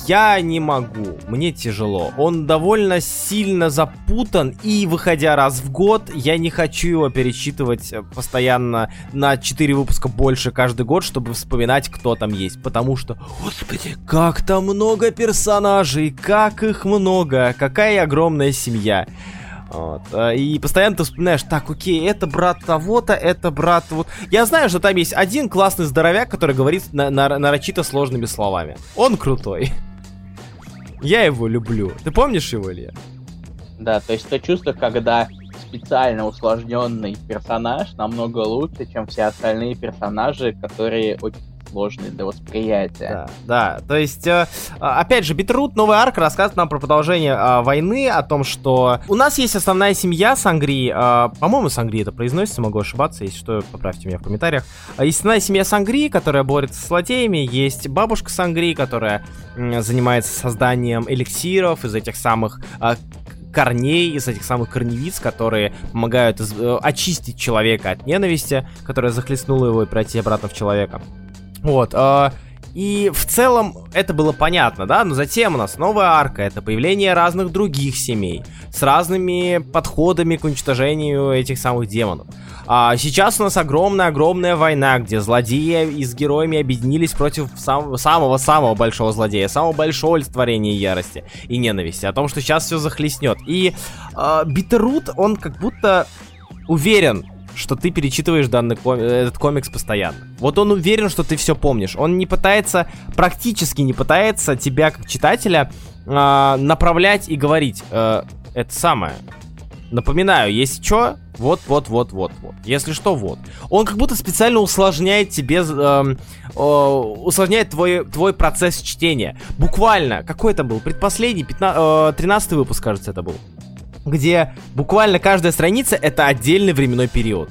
я не могу, мне тяжело. Он довольно сильно запутан, и выходя раз в год, я не хочу его перечитывать э, постоянно на 4 выпуска больше каждый год, чтобы вспоминать, кто там есть. Потому что, господи, как там много персонажей, как их много, какая огромная семья. Вот. Э, и постоянно ты вспоминаешь, так, окей, это брат того-то, это брат вот. Я знаю, что там есть один классный здоровяк, который говорит на на нарочито сложными словами. Он крутой. Я его люблю. Ты помнишь его, Илья? Да, то есть то чувство, когда специально усложненный персонаж намного лучше, чем все остальные персонажи, которые очень сложные для восприятия. Да, да. То есть, э, а, опять же, Битрут, новый арк рассказывает нам про продолжение э, войны, о том, что у нас есть основная семья Сангри. Э, по-моему, Сангри это произносится, могу ошибаться, если что, поправьте меня в комментариях. Есть основная семья Сангри, которая борется с злодеями, есть бабушка Сангри, которая занимается созданием эликсиров из этих самых корней, из этих самых корневиц, которые помогают из, э, очистить человека от ненависти, которая захлестнула его и пройти обратно в человека. Вот. Э, и в целом это было понятно, да, но затем у нас новая арка, это появление разных других семей с разными подходами к уничтожению этих самых демонов. А сейчас у нас огромная-огромная война, где злодеи и с героями объединились против самого-самого большого злодея, самого большого олицетворения ярости и ненависти, о том, что сейчас все захлестнет. И э, Битерут, он как будто уверен, что ты перечитываешь данный ком... этот комикс постоянно. Вот он уверен, что ты все помнишь. Он не пытается, практически не пытается тебя, как читателя, э, направлять и говорить. Э, это самое. Напоминаю, если что, вот, вот, вот, вот, вот. Если что, вот. Он как будто специально усложняет тебе, э, э, усложняет твой, твой процесс чтения. Буквально, какой это был? Предпоследний, 15, э, 13 выпуск, кажется, это был где буквально каждая страница это отдельный временной период.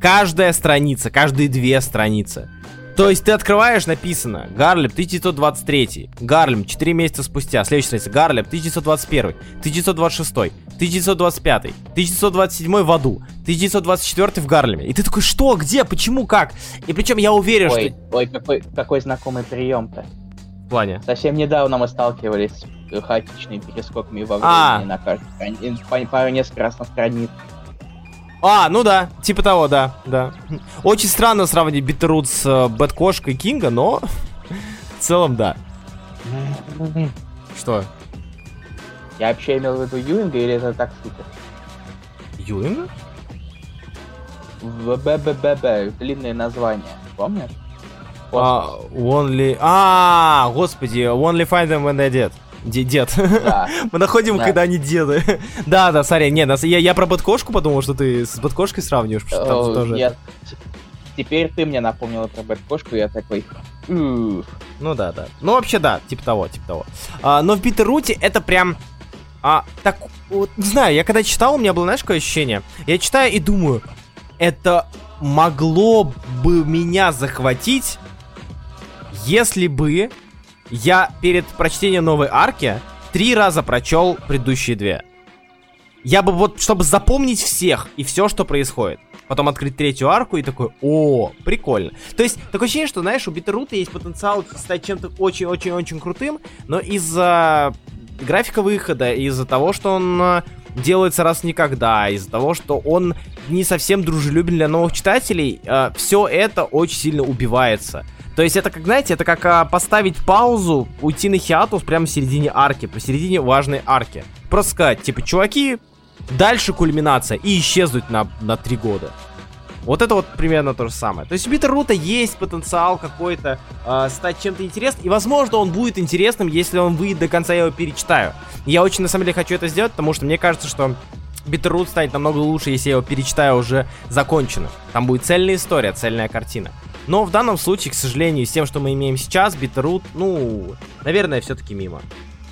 Каждая страница, каждые две страницы. То есть ты открываешь, написано Гарлем 1923, Гарлем 4 месяца спустя, следующая страница, Гарлем 1921, 1926, 1925, 1927 в аду, 1924 в Гарлеме. И ты такой, что, где, почему, как? И причем я уверен, ой, что... Ой, какой, какой знакомый прием-то. В плане? Совсем недавно мы сталкивались с хаотичными перескоками во времени а. на по, по несколько раз на странице. А, ну да, типа того, да, да. Очень странно сравнить Битерут с э, Бэткошкой Кинга, но в целом да. Что? Я вообще имел в виду Юинга или это так шутер? Юинга? ББББ, длинное название, помнишь? А, only... А, господи, only find them when they're dead. Дед. Да. Мы находим, да. когда они деды. да, да, сори, нет, я, я про Бэткошку подумал, что ты с Бэткошкой сравниваешь. Потому что там тоже... Нет. Теперь ты мне напомнила про Бэткошку, я такой... Ну да, да. Ну вообще да, типа того, типа того. А, но в Битеруте это прям... А, так, вот, не знаю, я когда читал, у меня было, знаешь, какое ощущение? Я читаю и думаю, это могло бы меня захватить, если бы я перед прочтением новой арки три раза прочел предыдущие две. Я бы вот, чтобы запомнить всех и все, что происходит. Потом открыть третью арку и такой, о, прикольно. То есть, такое ощущение, что, знаешь, у Битерута есть потенциал стать чем-то очень-очень-очень крутым, но из-за графика выхода, из-за того, что он э, делается раз никогда, из-за того, что он не совсем дружелюбен для новых читателей, э, все это очень сильно убивается. То есть это как, знаете, это как а, поставить паузу, уйти на хиатус прямо в середине арки, посередине важной арки. Просто сказать, типа, чуваки, дальше кульминация и исчезнуть на, на три года. Вот это вот примерно то же самое. То есть у Битеррута есть потенциал какой-то э, стать чем-то интересным. И возможно он будет интересным, если он выйдет до конца, я его перечитаю. я очень на самом деле хочу это сделать, потому что мне кажется, что Битеррут станет намного лучше, если я его перечитаю уже закончено. Там будет цельная история, цельная картина. Но в данном случае, к сожалению, с тем, что мы имеем сейчас, Битерут, ну, наверное, все-таки мимо.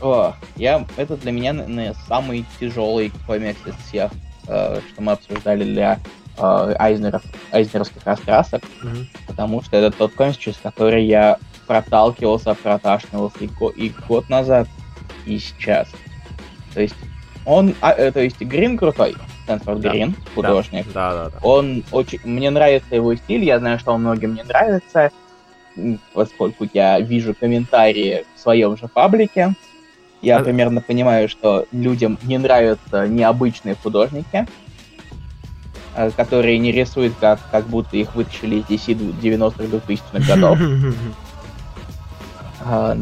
О, я, это для меня наверное, самый тяжелый комикс из всех, э, что мы обсуждали для э, Айзнеров, Айзнеровских раскрасок, mm-hmm. потому что это тот комикс, через который я проталкивался, проташнивался и, го- и год назад, и сейчас. То есть он, а, э, то есть Грин крутой, Стэнфорд да. Грин, художник. Да, да, да. Он очень, мне нравится его стиль, я знаю, что он многим не нравится, поскольку я вижу комментарии в своем же паблике. Я а... примерно понимаю, что людям не нравятся необычные художники, э, которые не рисуют как, как будто их вытащили из DC 90-х 2000-х годов. А,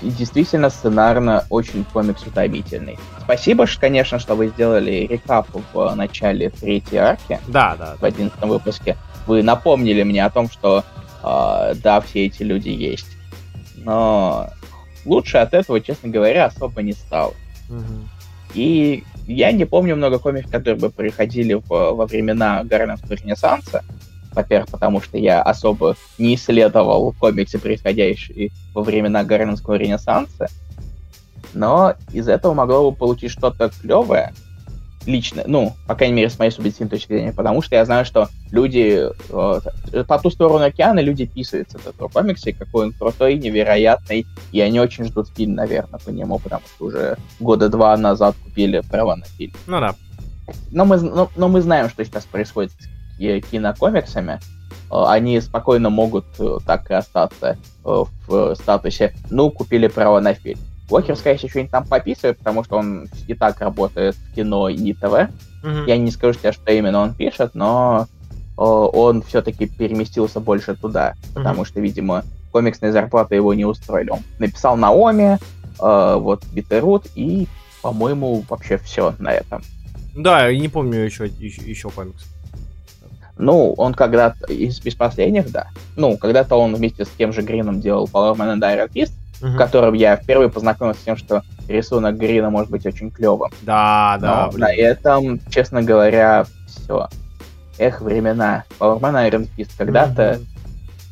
но действительно сценарно очень комикс утомительный. Спасибо, конечно, что вы сделали рекап в начале третьей арки. Да, да. В одиннадцатом выпуске. Вы напомнили мне о том, что э, да, все эти люди есть. Но лучше от этого, честно говоря, особо не стало. Угу. И я не помню много комиксов, которые бы приходили в, во времена Гарлемского ренессанса. Во-первых, потому что я особо не исследовал комиксы, происходящие во времена Гарлемского ренессанса. Но из этого могло бы получить что-то клевое, лично, ну, по крайней мере, с моей субъективной точки зрения, потому что я знаю, что люди э, по ту сторону океана люди писаются от этого комикса, и какой он крутой, невероятный, и они очень ждут фильм, наверное, по нему, потому что уже года два назад купили права на фильм. Ну да. Но мы, но, но мы знаем, что сейчас происходит с кинокомиксами. Э, они спокойно могут э, так и остаться в статусе «ну, купили право на фильм». Уокер, скорее всего, что-нибудь там пописывает, потому что он и так работает в кино и ТВ. Mm-hmm. Я не скажу тебе, что именно он пишет, но он все-таки переместился больше туда, mm-hmm. потому что, видимо, комиксная зарплата его не устроили. Он написал Наоми, э, вот Битерут, и, по-моему, вообще все на этом. Да, я не помню еще, еще, еще комикс. Ну, он когда-то из, из последних, да. Ну, когда-то он вместе с тем же Грином делал Power Man and Iron Fist, uh-huh. в котором я впервые познакомился с тем, что рисунок Грина может быть очень клевым. Да, да. Но на этом, честно говоря, все. Эх, времена. Powerman Iron Fist когда-то... Uh-huh.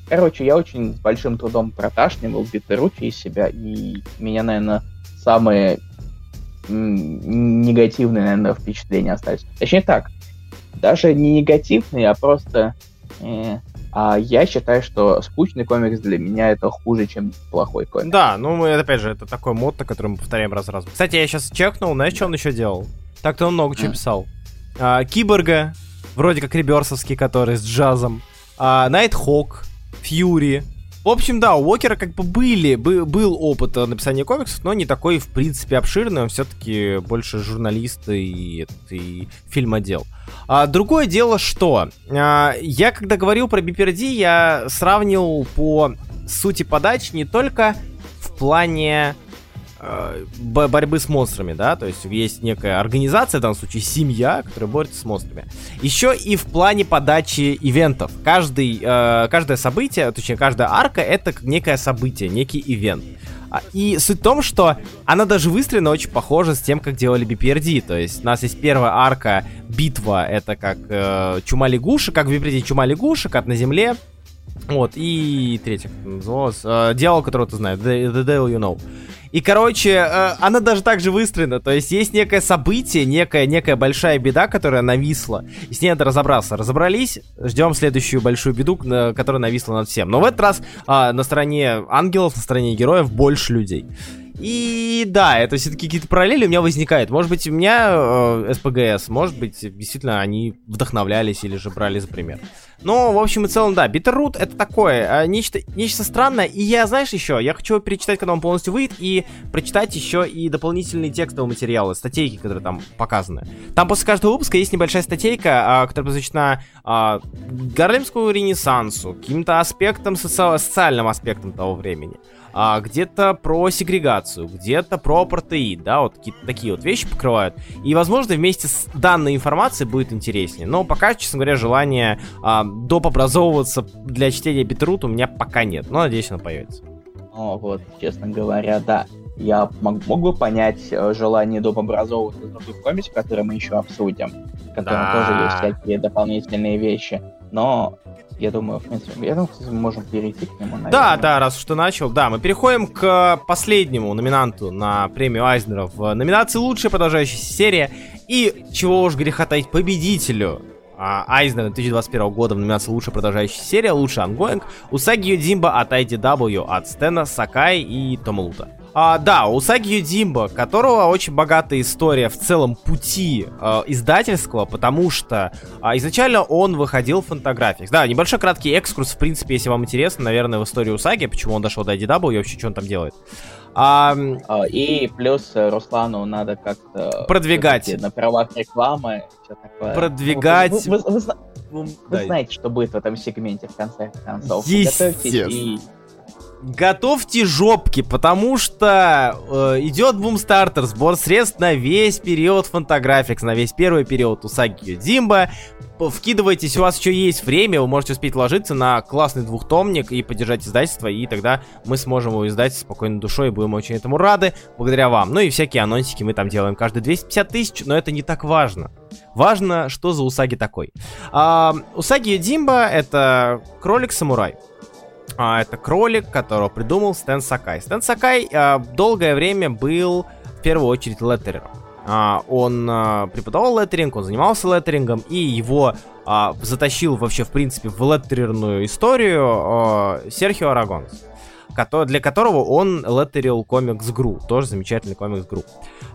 Короче, я очень с большим трудом проташнивал Битеручи из себя, и меня, наверное, самые негативные, наверное, впечатления остались. Точнее так, даже не негативные, а просто э, а я считаю, что скучный комикс для меня это хуже, чем плохой комикс. Да, ну мы, опять же, это такой мод, который мы повторяем раз раз. Кстати, я сейчас чекнул, знаешь, что он еще делал? Так-то он много чего писал. А, Киборга, вроде как Реберсовский, который с джазом. А, Найтхок, Фьюри, в общем, да, у Уокера как бы были, был, опыт написания комиксов, но не такой, в принципе, обширный, он все-таки больше журналист и, и фильмодел. А, другое дело, что а, я, когда говорил про BPRD, я сравнил по сути подач не только в плане Э, борьбы с монстрами, да, то есть есть некая организация, в данном случае семья, которая борется с монстрами. Еще и в плане подачи ивентов. Каждый, э, каждое событие, точнее, каждая арка это некое событие, некий ивент. А, и суть в том, что она даже выстроена очень похожа с тем, как делали BPRD. То есть у нас есть первая арка битва, это как э, чума лягушек, как в BPRD чума лягушек, от на земле. Вот, и третья, называлась, э, дьявол, которого ты знаешь, The, the Devil You Know. И, короче, э, она даже так же выстроена. То есть есть некое событие, некая, некая большая беда, которая нависла. И с ней надо разобраться. Разобрались, ждем следующую большую беду, которая нависла над всем. Но в этот раз э, на стороне ангелов, на стороне героев больше людей. И да, это все-таки какие-то параллели у меня возникают. Может быть, у меня э, СПГС, может быть, действительно они вдохновлялись или же брали за пример. Но, в общем и целом, да, Bitterroot это такое, э, нечто, нечто странное. И я, знаешь, еще, я хочу перечитать, когда он полностью выйдет, и прочитать еще и дополнительные текстовые материалы, статейки, которые там показаны. Там после каждого выпуска есть небольшая статейка, э, которая посвящена э, Гарлемскому ренессансу, каким-то аспектам, соци- социальным аспектам того времени а, где-то про сегрегацию, где-то про протеид, да, вот какие-то такие вот вещи покрывают. И, возможно, вместе с данной информацией будет интереснее. Но пока, честно говоря, желания а, доп. образовываться для чтения Битрут у меня пока нет. Но надеюсь, оно появится. О, вот, честно говоря, да. я мог, мог бы понять э, желание Дом образовываться с других комиксов, которые мы еще обсудим, в котором да. тоже есть всякие дополнительные вещи. Но я думаю, в принципе, я думаю, мы можем перейти к нему, наверное. Да, да, раз уж ты начал. Да, мы переходим к последнему номинанту на премию Айзнера в номинации «Лучшая продолжающаяся серия». И, чего уж греха таить, победителю а, Айзнера 2021 года в номинации «Лучшая продолжающая серия», «Лучший онгоинг» Усаги Ёдзимбо от IDW, от Стэна Сакаи и Тома Лута. А, да, Усаги Ёдзимбо, которого очень богатая история в целом пути э, издательского, потому что э, изначально он выходил в фантаграфиях. Да, небольшой краткий экскурс, в принципе, если вам интересно, наверное, в историю Усаги, почему он дошел до IDW и вообще, что он там делает. А, и плюс э, Руслану надо как-то продвигать на правах рекламы. Продвигать. Вы, вы, вы, вы, вы знаете, что будет в этом сегменте в конце концов. Естественно. И Готовьте жопки, потому что э, идет бумстартер, сбор средств на весь период фантаграфикс, на весь первый период Усаги Димба. Вкидывайтесь, у вас еще есть время, вы можете успеть вложиться на классный двухтомник и поддержать издательство, и тогда мы сможем его издать спокойной душой и будем очень этому рады, благодаря вам. Ну и всякие анонсики мы там делаем каждые 250 тысяч, но это не так важно. Важно, что за Усаги такой. А, Усаги Димба это кролик-самурай. А, это кролик, которого придумал Стэн Сакай. Стэн Сакай а, долгое время был в первую очередь леттерером. А, он а, преподавал леттеринг, он занимался леттерингом, и его а, затащил вообще, в принципе, в леттерерную историю а, Серхио Арагонс для которого он леттерил комикс Гру, тоже замечательный комикс Гру.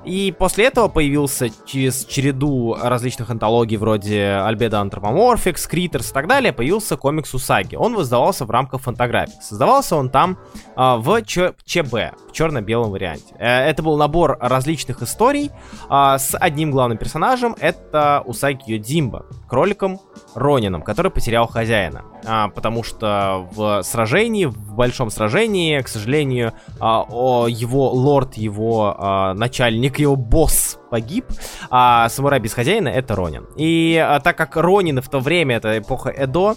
И после этого появился через череду различных антологий вроде Альбеда Антропоморфикс, Критерс и так далее, появился комикс Усаги. Он воздавался в рамках фантаграфик. Создавался он там а, в Ч- ЧБ, в черно-белом варианте. Э, это был набор различных историй а, с одним главным персонажем, это Усаги Йодимба, кроликом Ронином, который потерял хозяина. А, потому что в сражении, в большом сражении, к сожалению, а, о, его лорд, его а, начальник, его босс погиб, а самурай без хозяина это Ронин. И а, так как Ронин в то время, это эпоха Эдо,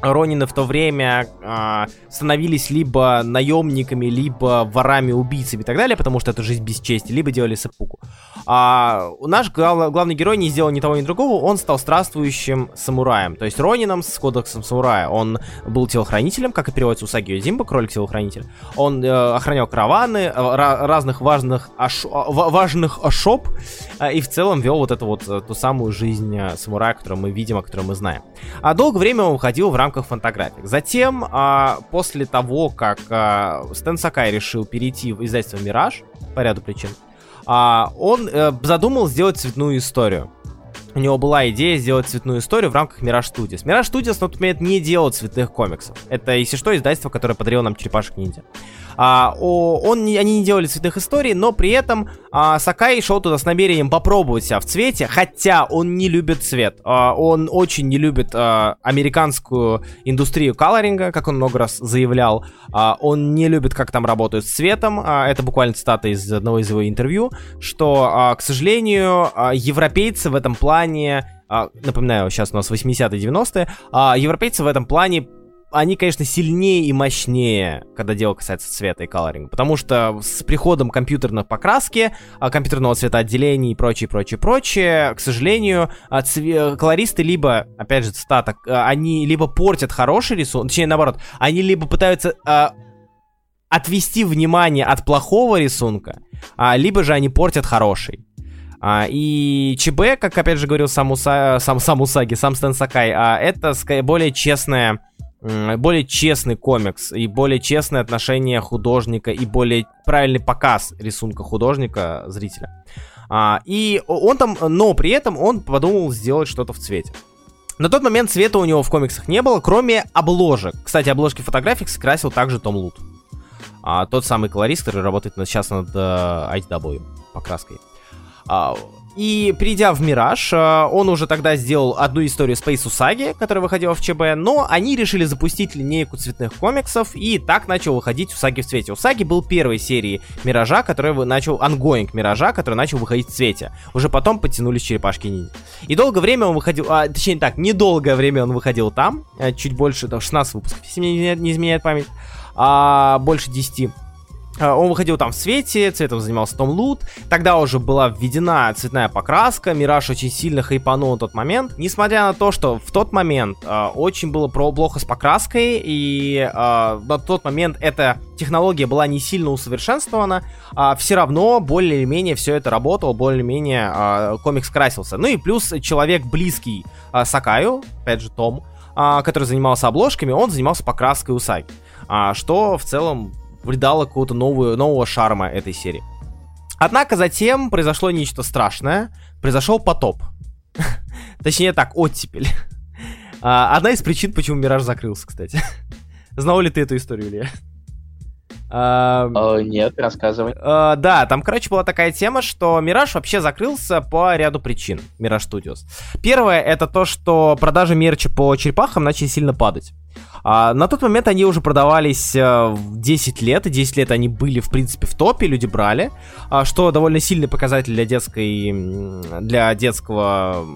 Ронины в то время э, становились либо наемниками, либо ворами-убийцами и так далее, потому что это жизнь без чести, либо делали сапуку. А наш глав, главный герой не сделал ни того, ни другого, он стал странствующим самураем, то есть Ронином с кодексом самурая. Он был телохранителем, как и переводится Усаги Зимба, кролик-телохранитель. Он э, охранял караваны, э, разных важных, аш, важных шоп, э, и в целом вел вот эту вот э, ту самую жизнь э, самурая, которую мы видим, о которой мы знаем. А долгое время он ходил в рамках фантаграфик. Затем, а, после того, как а, Стэн Сакай решил перейти в издательство «Мираж», по ряду причин, а, он а, задумал сделать цветную историю. У него была идея сделать цветную историю в рамках Mirage Studios. Mirage Studios на тот момент не делал цветных комиксов. Это, если что, издательство, которое подарило нам Черепашек Ниндзя. А, о, он, они не делали цветных историй, но при этом а, Сакай шел туда с намерением попробовать себя в цвете, хотя он не любит цвет. А, он очень не любит а, американскую индустрию колоринга, как он много раз заявлял. А, он не любит, как там работают с цветом. А, это буквально цитата из одного из его интервью, что, а, к сожалению, а, европейцы в этом плане а, напоминаю, сейчас у нас 80-е, 90-е, а европейцы в этом плане они, конечно, сильнее и мощнее, когда дело касается цвета и колоринга. Потому что с приходом компьютерной покраски, а, компьютерного цветоотделения и прочее, прочее, прочее, к сожалению, а, цве- колористы либо, опять же, цитата, а, они либо портят хороший рисунок, точнее, наоборот, они либо пытаются отвести внимание от плохого рисунка, либо же они портят хороший. А, и ЧБ, как опять же говорил сам, Уса, сам, сам Усаги, сам Стэн Сакай, а, это более честная более честный комикс и более честное отношение художника и более правильный показ рисунка художника зрителя. А, и он там, но при этом он подумал сделать что-то в цвете. На тот момент цвета у него в комиксах не было, кроме обложек. Кстати, обложки фотографий скрасил также Том Лут. А, тот самый колорист, который работает сейчас над э, IDW покраской. А, и придя в Мираж, э, он уже тогда сделал одну историю Space Usagi, которая выходила в ЧБ, но они решили запустить линейку цветных комиксов, и так начал выходить Усаги в цвете. Усаги был первой серией Миража, который начал, онгоинг Миража, который начал выходить в цвете. Уже потом подтянулись черепашки ниндзя. И долгое время он выходил, а, точнее так, недолгое время он выходил там, э, чуть больше, там, 16 выпусков, если мне не изменяет память, а больше 10. А, он выходил там в цвете, цветом занимался Том Лут. Тогда уже была введена цветная покраска. Мираж очень сильно хайпанул на тот момент. Несмотря на то, что в тот момент э, очень было про плохо с покраской, и э, на тот момент эта технология была не сильно усовершенствована, э, все равно более или менее все это работало, более-менее э, комикс красился. Ну и плюс человек близкий э, Сакаю, опять же Том, э, который занимался обложками, он занимался покраской Усаги. А, что в целом придало какого-то нового, нового шарма этой серии. Однако затем произошло нечто страшное. Произошел потоп. Точнее так, оттепель. А, одна из причин, почему Мираж закрылся, кстати. Знал ли ты эту историю, Илья? Uh, нет, рассказывай. Uh, да, там, короче, была такая тема, что Мираж вообще закрылся по ряду причин. Мираж Studios. Первое, это то, что продажи мерча по черепахам начали сильно падать. А, на тот момент они уже продавались а, 10 лет, и 10 лет они были, в принципе, в топе, люди брали, а, что довольно сильный показатель для детской, для детского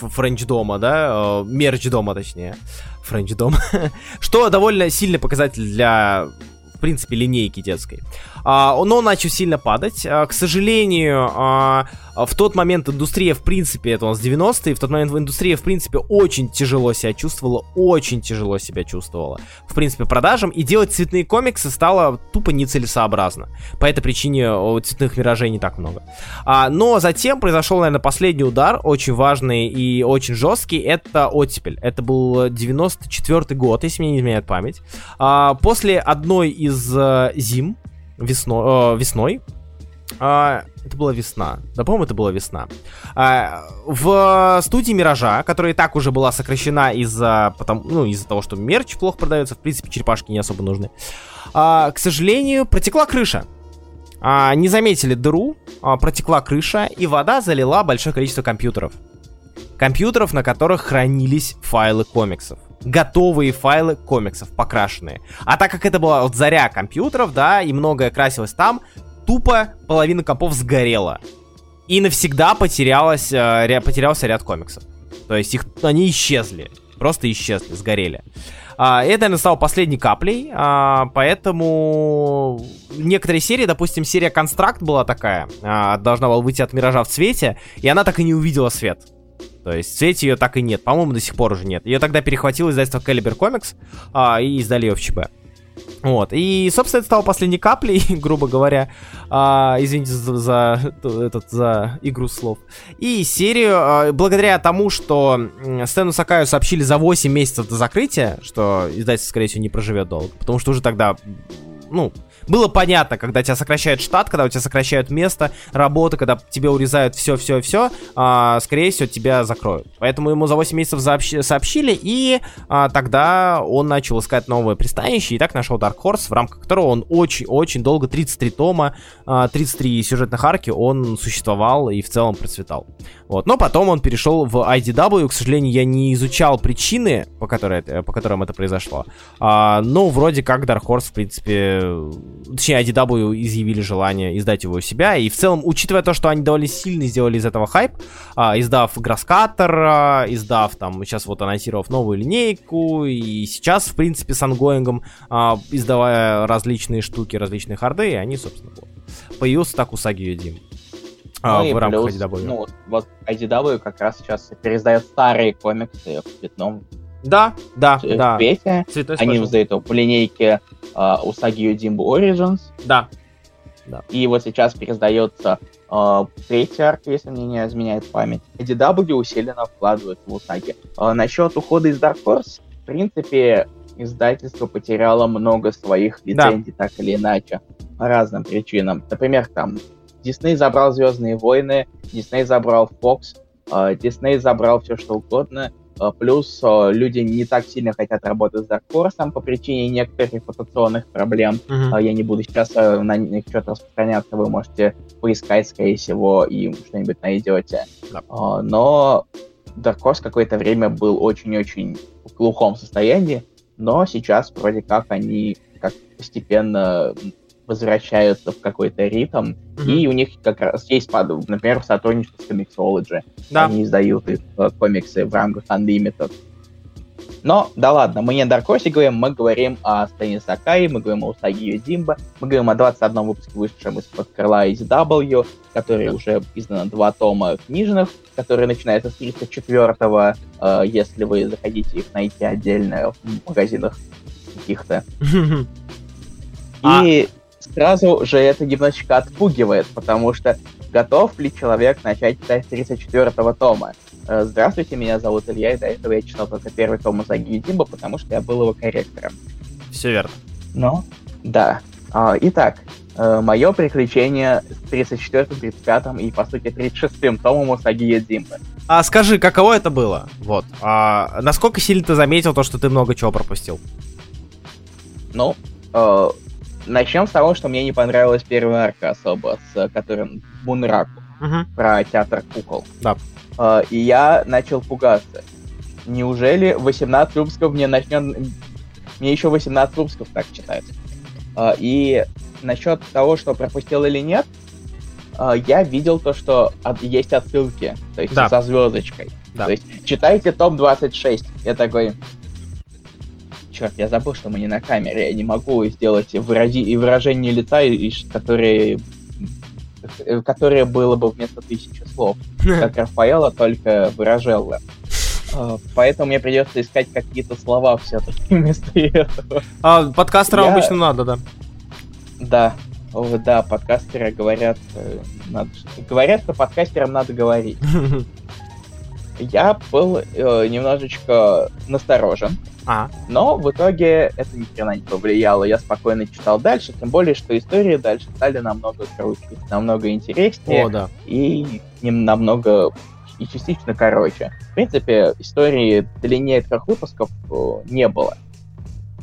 френч-дома, да, мерч дома, точнее, френч-дом, что довольно сильный показатель для в принципе, линейки детской. А, но он начал сильно падать. А, к сожалению, а, в тот момент индустрия, в принципе, это у нас 90-е, в тот момент индустрия, в принципе, очень тяжело себя чувствовала, очень тяжело себя чувствовала. В принципе, продажам, и делать цветные комиксы стало тупо нецелесообразно. По этой причине цветных миражей не так много. Но затем произошел, наверное, последний удар, очень важный и очень жесткий, это оттепель. Это был 94 год, если мне не изменяет память. После одной из э, зим, весно, э, весной. А, это была весна. Да, по-моему, это была весна. А, в студии Миража, которая и так уже была сокращена из-за ну, из того, что мерч плохо продается, в принципе, черепашки не особо нужны. А, к сожалению, протекла крыша. А, не заметили дыру, а, протекла крыша, и вода залила большое количество компьютеров. Компьютеров, на которых хранились файлы комиксов готовые файлы комиксов, покрашенные. А так как это была вот заря компьютеров, да, и многое красилось там, тупо половина компов сгорела. И навсегда потерялось, э, потерялся ряд комиксов. То есть их, они исчезли. Просто исчезли, сгорели. А, это, наверное, стало последней каплей, а, поэтому некоторые серии, допустим, серия Констракт была такая, а, должна была выйти от Миража в цвете, и она так и не увидела свет. То есть в цвете ее так и нет. По-моему, до сих пор уже нет. Ее тогда перехватило издательство Caliber Comics а, и издали ее в ЧБ. Вот. И, собственно, это стало последней каплей, грубо говоря. А, извините за, за, этот, за игру слов. И серию, а, благодаря тому, что Стэну Сакаю сообщили за 8 месяцев до закрытия, что издательство, скорее всего, не проживет долго. Потому что уже тогда, ну, было понятно, когда тебя сокращают штат, когда у тебя сокращают место работы, когда тебе урезают все-все-все, а, скорее всего, тебя закроют. Поэтому ему за 8 месяцев сообщили, и а, тогда он начал искать новое пристанище, и так нашел Dark Horse, в рамках которого он очень-очень долго, 33 тома, а, 33 сюжетных арки, он существовал и в целом процветал. Вот. Но потом он перешел в IDW, к сожалению, я не изучал причины, по, которой, по которым это произошло. А, но вроде как Dark Horse, в принципе, точнее, IDW изъявили желание издать его у себя. И в целом, учитывая то, что они довольно сильно сделали из этого хайп, а, издав Grasscutter, а, издав там, сейчас вот анонсировав новую линейку, и сейчас, в принципе, с онгоингом, а, издавая различные штуки, различные харды, они, собственно, вот. Появился так Усаги Ёдзимбо. А, ну в рамках плюс, IDW. Ну, вот IDW как раз сейчас переиздает старые комиксы в цветном да, да, в да. цвете. Цветной Они издают его по линейке uh, Usagi Yojimbo Origins. Да. да. И вот сейчас пересдается uh, третий арк, если мне не изменяет память. IDW усиленно вкладывает в Usagi. Uh, насчет ухода из Dark Horse, в принципе, издательство потеряло много своих лицензий, да. так или иначе, по разным причинам. Например, там, Дисней забрал Звездные войны, Дисней забрал Fox, Дисней забрал все что угодно, а, плюс а, люди не так сильно хотят работать с Dark Horse по причине некоторых репутационных проблем. Uh-huh. Я не буду сейчас э, на них что-то распространяться, вы можете поискать, скорее всего, и что-нибудь найдете. Yeah. Но Dark Horse какое-то время был очень-очень в глухом состоянии, но сейчас вроде как они как постепенно возвращаются в какой-то ритм, mm-hmm. и у них как раз есть, например, сотрудничество с Comixology. Да. Они издают их э, комиксы в рамках Unlimited. Но, да ладно, мы не о Даркосе говорим, мы говорим о Стане Сакай, мы говорим о Усаги Юдимба, мы говорим о 21 выпуске, вышедшем из-под крыла ICW, который уже издано два тома книжных, который начинается с 34-го, э, если вы захотите их найти отдельно в магазинах каких-то. И сразу же это немножечко отпугивает, потому что готов ли человек начать читать 34-го тома? Э, здравствуйте, меня зовут Илья, и до этого я читал только первый том Узаги Димба, потому что я был его корректором. Все верно. Ну, да. А, итак, э, мое приключение с 34-м, 35-м и, по сути, 36-м томом Усаги Димба. А скажи, каково это было? Вот. А, насколько сильно ты заметил то, что ты много чего пропустил? Ну, э, начнем с того, что мне не понравилась первая арка особо, с которым Мунраку, угу. про театр кукол. Да. Э, и я начал пугаться. Неужели 18 выпусков мне начнет... Мне еще 18 выпусков так читать. Э, и насчет того, что пропустил или нет, э, я видел то, что от... есть отсылки, то есть да. со звездочкой. Да. То есть читайте топ 26. Я такой, черт, я забыл, что мы не на камере, я не могу сделать вырази... и выражение лица, и, которое, которое было бы вместо тысячи слов, как Рафаэла, только выражелла. А, поэтому мне придется искать какие-то слова все-таки вместо этого. А подкастерам я... обычно надо, да? Да, да, подкастеры говорят, э, надо... говорят, что подкастерам надо говорить. Я был э, немножечко насторожен, а. Но в итоге это ни хрена не повлияло. Я спокойно читал дальше, тем более, что истории дальше стали намного круче, намного интереснее. О, да. И намного и частично короче. В принципе, истории длиннее трех выпусков э, не было.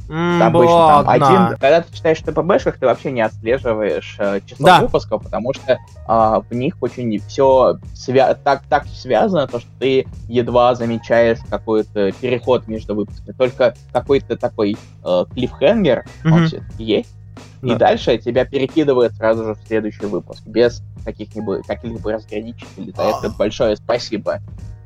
Mm, обычно там один. Когда ты читаешь ТПБшках, ты вообще не отслеживаешь э, число да. выпусков, потому что э, в них очень все свя- так, так связано, то, что ты едва замечаешь какой-то переход между выпусками. Только какой-то такой э, клиффхенгер, mm-hmm. он все-таки есть. Да. И дальше тебя перекидывает сразу же в следующий выпуск, без каких-нибудь каких-либо разграничителей. За это большое спасибо.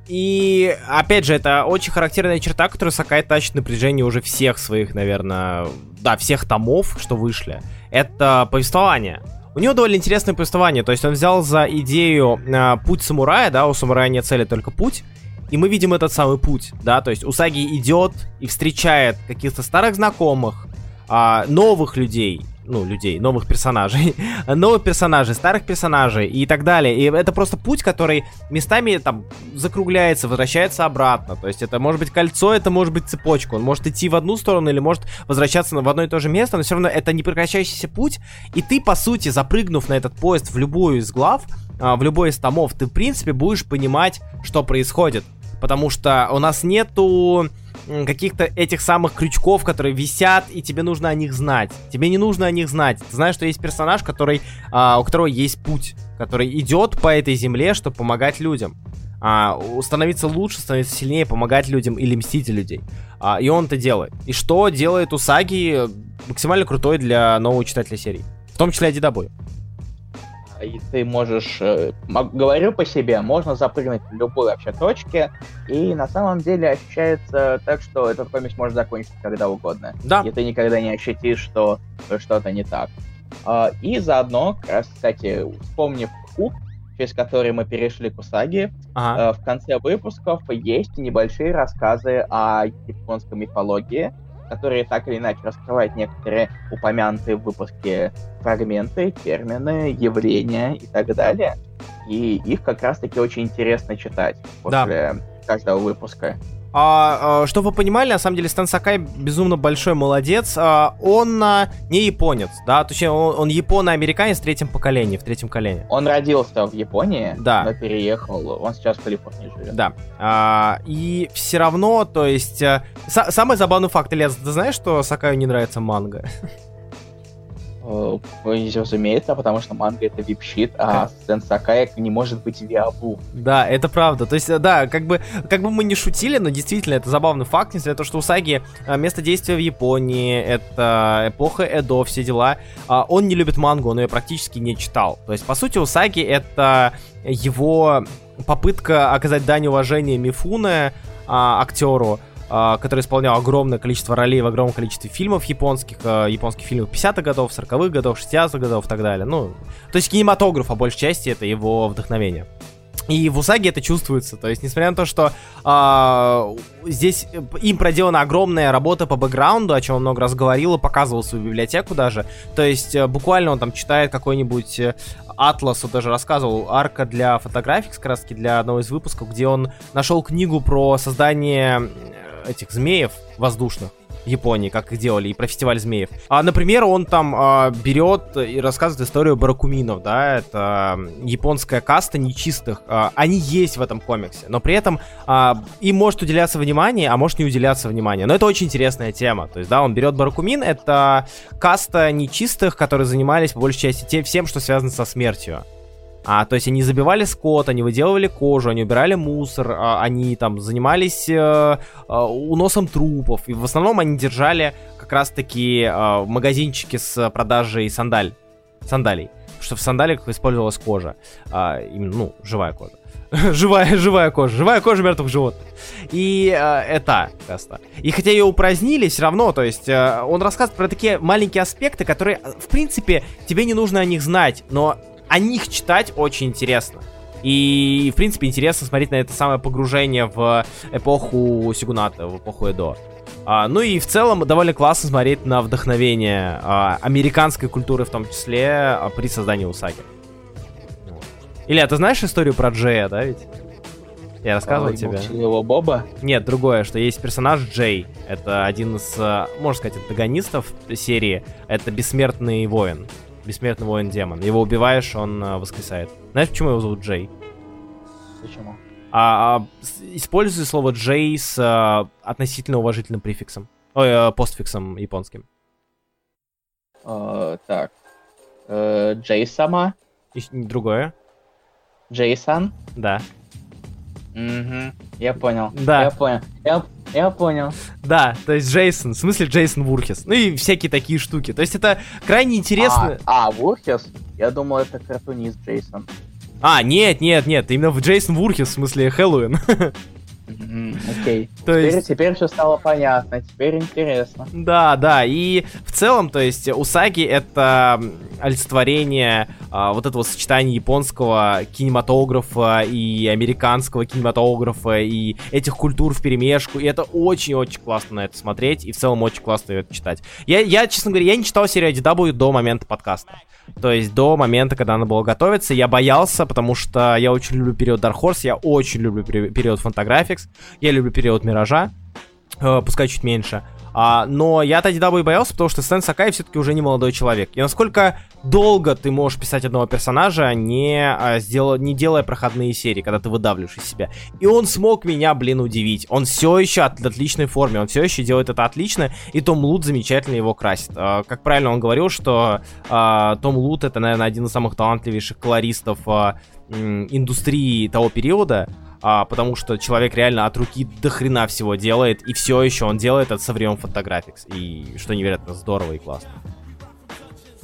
И, опять же, это очень характерная черта, которая Сакай тащит напряжение уже всех своих, наверное, да, всех томов, что вышли. Это повествование. У него довольно интересное повествование, то есть он взял за идею э, путь самурая, да, у самурая нет цели, только путь, и мы видим этот самый путь, да, то есть Усаги идет и встречает каких-то старых знакомых, э, новых людей, ну, людей, новых персонажей, новых персонажей, старых персонажей и так далее. И это просто путь, который местами там закругляется, возвращается обратно. То есть это может быть кольцо, это может быть цепочка. Он может идти в одну сторону или может возвращаться в одно и то же место, но все равно это не прекращающийся путь. И ты, по сути, запрыгнув на этот поезд в любую из глав, а, в любой из томов, ты, в принципе, будешь понимать, что происходит. Потому что у нас нету каких-то этих самых крючков, которые висят, и тебе нужно о них знать. Тебе не нужно о них знать. Ты знаешь, что есть персонаж, который, а, у которого есть путь, который идет по этой земле, чтобы помогать людям. А, становиться лучше, становиться сильнее, помогать людям или мстить людей. А, и он это делает. И что делает Усаги максимально крутой для нового читателя серии. В том числе Адидабой и ты можешь, э, говорю по себе, можно запрыгнуть в любой вообще точке, и на самом деле ощущается так, что этот комикс может закончиться когда угодно. Да. И ты никогда не ощутишь, что что-то не так. А, и заодно, как раз, кстати, вспомнив хук, через который мы перешли к Усаги, ага. Э, в конце выпусков есть небольшие рассказы о японской мифологии, которые так или иначе раскрывают некоторые упомянутые в выпуске фрагменты, термины, явления и так далее. И их как раз-таки очень интересно читать после да. каждого выпуска. А, а, чтобы вы понимали, на самом деле Стэн Сакай безумно большой молодец. А, он а, не японец, да, точнее он, он японо-американец в третьем поколении, в третьем колене. Он родился в Японии, да. но переехал, он сейчас в Калифорнии живет. Да, а, и все равно, то есть, а, самый забавный факт, Илья, ты знаешь, что Сакаю не нравится манга? Э, разумеется, потому что манга это вип-щит, а Сенсакая не может быть виабу. Да, это правда. То есть, да, как бы, как бы мы не шутили, но действительно это забавный факт, несмотря на то, что у Саги э, место действия в Японии, это эпоха Эдо, все дела. А, он не любит мангу, он ее практически не читал. То есть, по сути, у Саги это его попытка оказать дань уважения Мифуне, а, актеру, а, который исполнял огромное количество ролей в огромном количестве фильмов японских, а, японских фильмов 50-х годов, 40-х годов, 60-х годов и так далее. Ну, то есть кинематограф, по большей части, это его вдохновение. И в Усаге это чувствуется. То есть, несмотря на то, что э, здесь им проделана огромная работа по бэкграунду, о чем он много раз говорил и показывал свою библиотеку даже. То есть, э, буквально он там читает какой-нибудь э, атлас, он даже рассказывал, арка для фотографий, как раз для одного из выпусков, где он нашел книгу про создание этих змеев воздушных. Японии, как их делали, и про фестиваль змеев. А, например, он там а, берет и рассказывает историю баракуминов, да, это японская каста нечистых. А, они есть в этом комиксе, но при этом а, им может уделяться внимание, а может не уделяться внимание. Но это очень интересная тема. То есть, да, он берет баракумин, это каста нечистых, которые занимались по большей части тем, всем, что связано со смертью. А, то есть они забивали скот, они выделывали кожу, они убирали мусор, а, они там занимались а, а, уносом трупов. И в основном они держали как раз-таки а, магазинчики с продажей сандаль, сандалий. Потому что в сандаликах использовалась кожа. А, именно, ну, живая кожа. живая, живая кожа, живая кожа мертвых животных. И э, это каста. И хотя ее упразднили, все равно, то есть э, он рассказывает про такие маленькие аспекты, которые, в принципе, тебе не нужно о них знать, но о них читать очень интересно. И, в принципе, интересно смотреть на это самое погружение в эпоху Сигуната, в эпоху Эдо. А, ну и в целом довольно классно смотреть на вдохновение а, американской культуры, в том числе а, при создании Усаги. Илья, ты знаешь историю про Джея, да ведь? Я рассказывал а, тебе. Его Боба? Нет, другое, что есть персонаж Джей. Это один из, а, можно сказать, антагонистов серии. Это бессмертный воин. Бессмертный воин-демон. Его убиваешь, он а, воскресает. Знаешь, почему его зовут Джей? Почему? А, а, используй слово Джей с а, относительно уважительным префиксом. Ой, а, постфиксом японским. А, так. Э, Джей сама. И другое. Джейсон. Да. Угу. Я понял. Да. Я понял. Я, я понял. Да, то есть Джейсон, в смысле Джейсон Вурхес. Ну и всякие такие штуки. То есть это крайне интересно. А, а Вурхес? Я думал, это картунист Джейсон. А, нет, нет, нет, именно в Джейсон Вурхес, в смысле Хэллоуин. Окей. То теперь, есть... теперь все стало понятно, теперь интересно. Да, да, и в целом, то есть, Усаги это олицетворение а, вот этого сочетания японского кинематографа и американского кинематографа и этих культур в перемешку, и это очень-очень классно на это смотреть, и в целом очень классно это читать. Я, я, честно говоря, я не читал серию DW до момента подкаста. То есть до момента, когда она была готовиться, я боялся, потому что я очень люблю период Dark Horse, я очень люблю период Fantagraphics, я люблю период Миража, э, пускай чуть меньше. А, но я дабы боялся, потому что Стэн Сакай все-таки уже не молодой человек. И насколько долго ты можешь писать одного персонажа, не, а, сдел... не делая проходные серии, когда ты выдавливаешь из себя. И он смог меня, блин, удивить. Он все еще от отличной форме, он все еще делает это отлично, и Том Лут замечательно его красит. А, как правильно он говорил, что а, Том Лут это, наверное, один из самых талантливейших колористов а, индустрии того периода а, потому что человек реально от руки до хрена всего делает, и все еще он делает это со времен Fantagraphics, и что невероятно здорово и классно.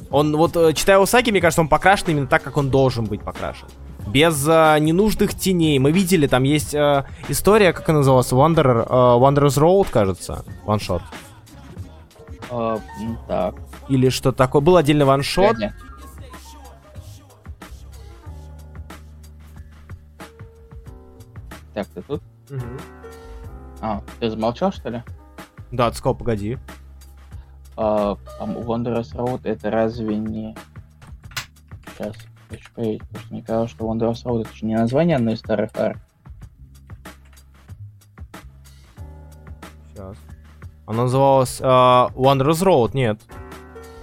Он, вот, э, читая Усаки, мне кажется, он покрашен именно так, как он должен быть покрашен. Без э, ненужных теней. Мы видели, там есть э, история, как она называлась, Wanderer, э, Wanderer's Road, кажется, ваншот. Uh, так. Или что такое. Был отдельный ваншот. Так, ты тут? Угу. А, ты замолчал, что ли? Да, сказал, погоди. А, там Wanderers Road это разве не... Сейчас, хочу проверить, потому что мне казалось, что Wanderers Road это же не название одной из старых ар. Сейчас. Она называлась uh, Wanderers Road, нет.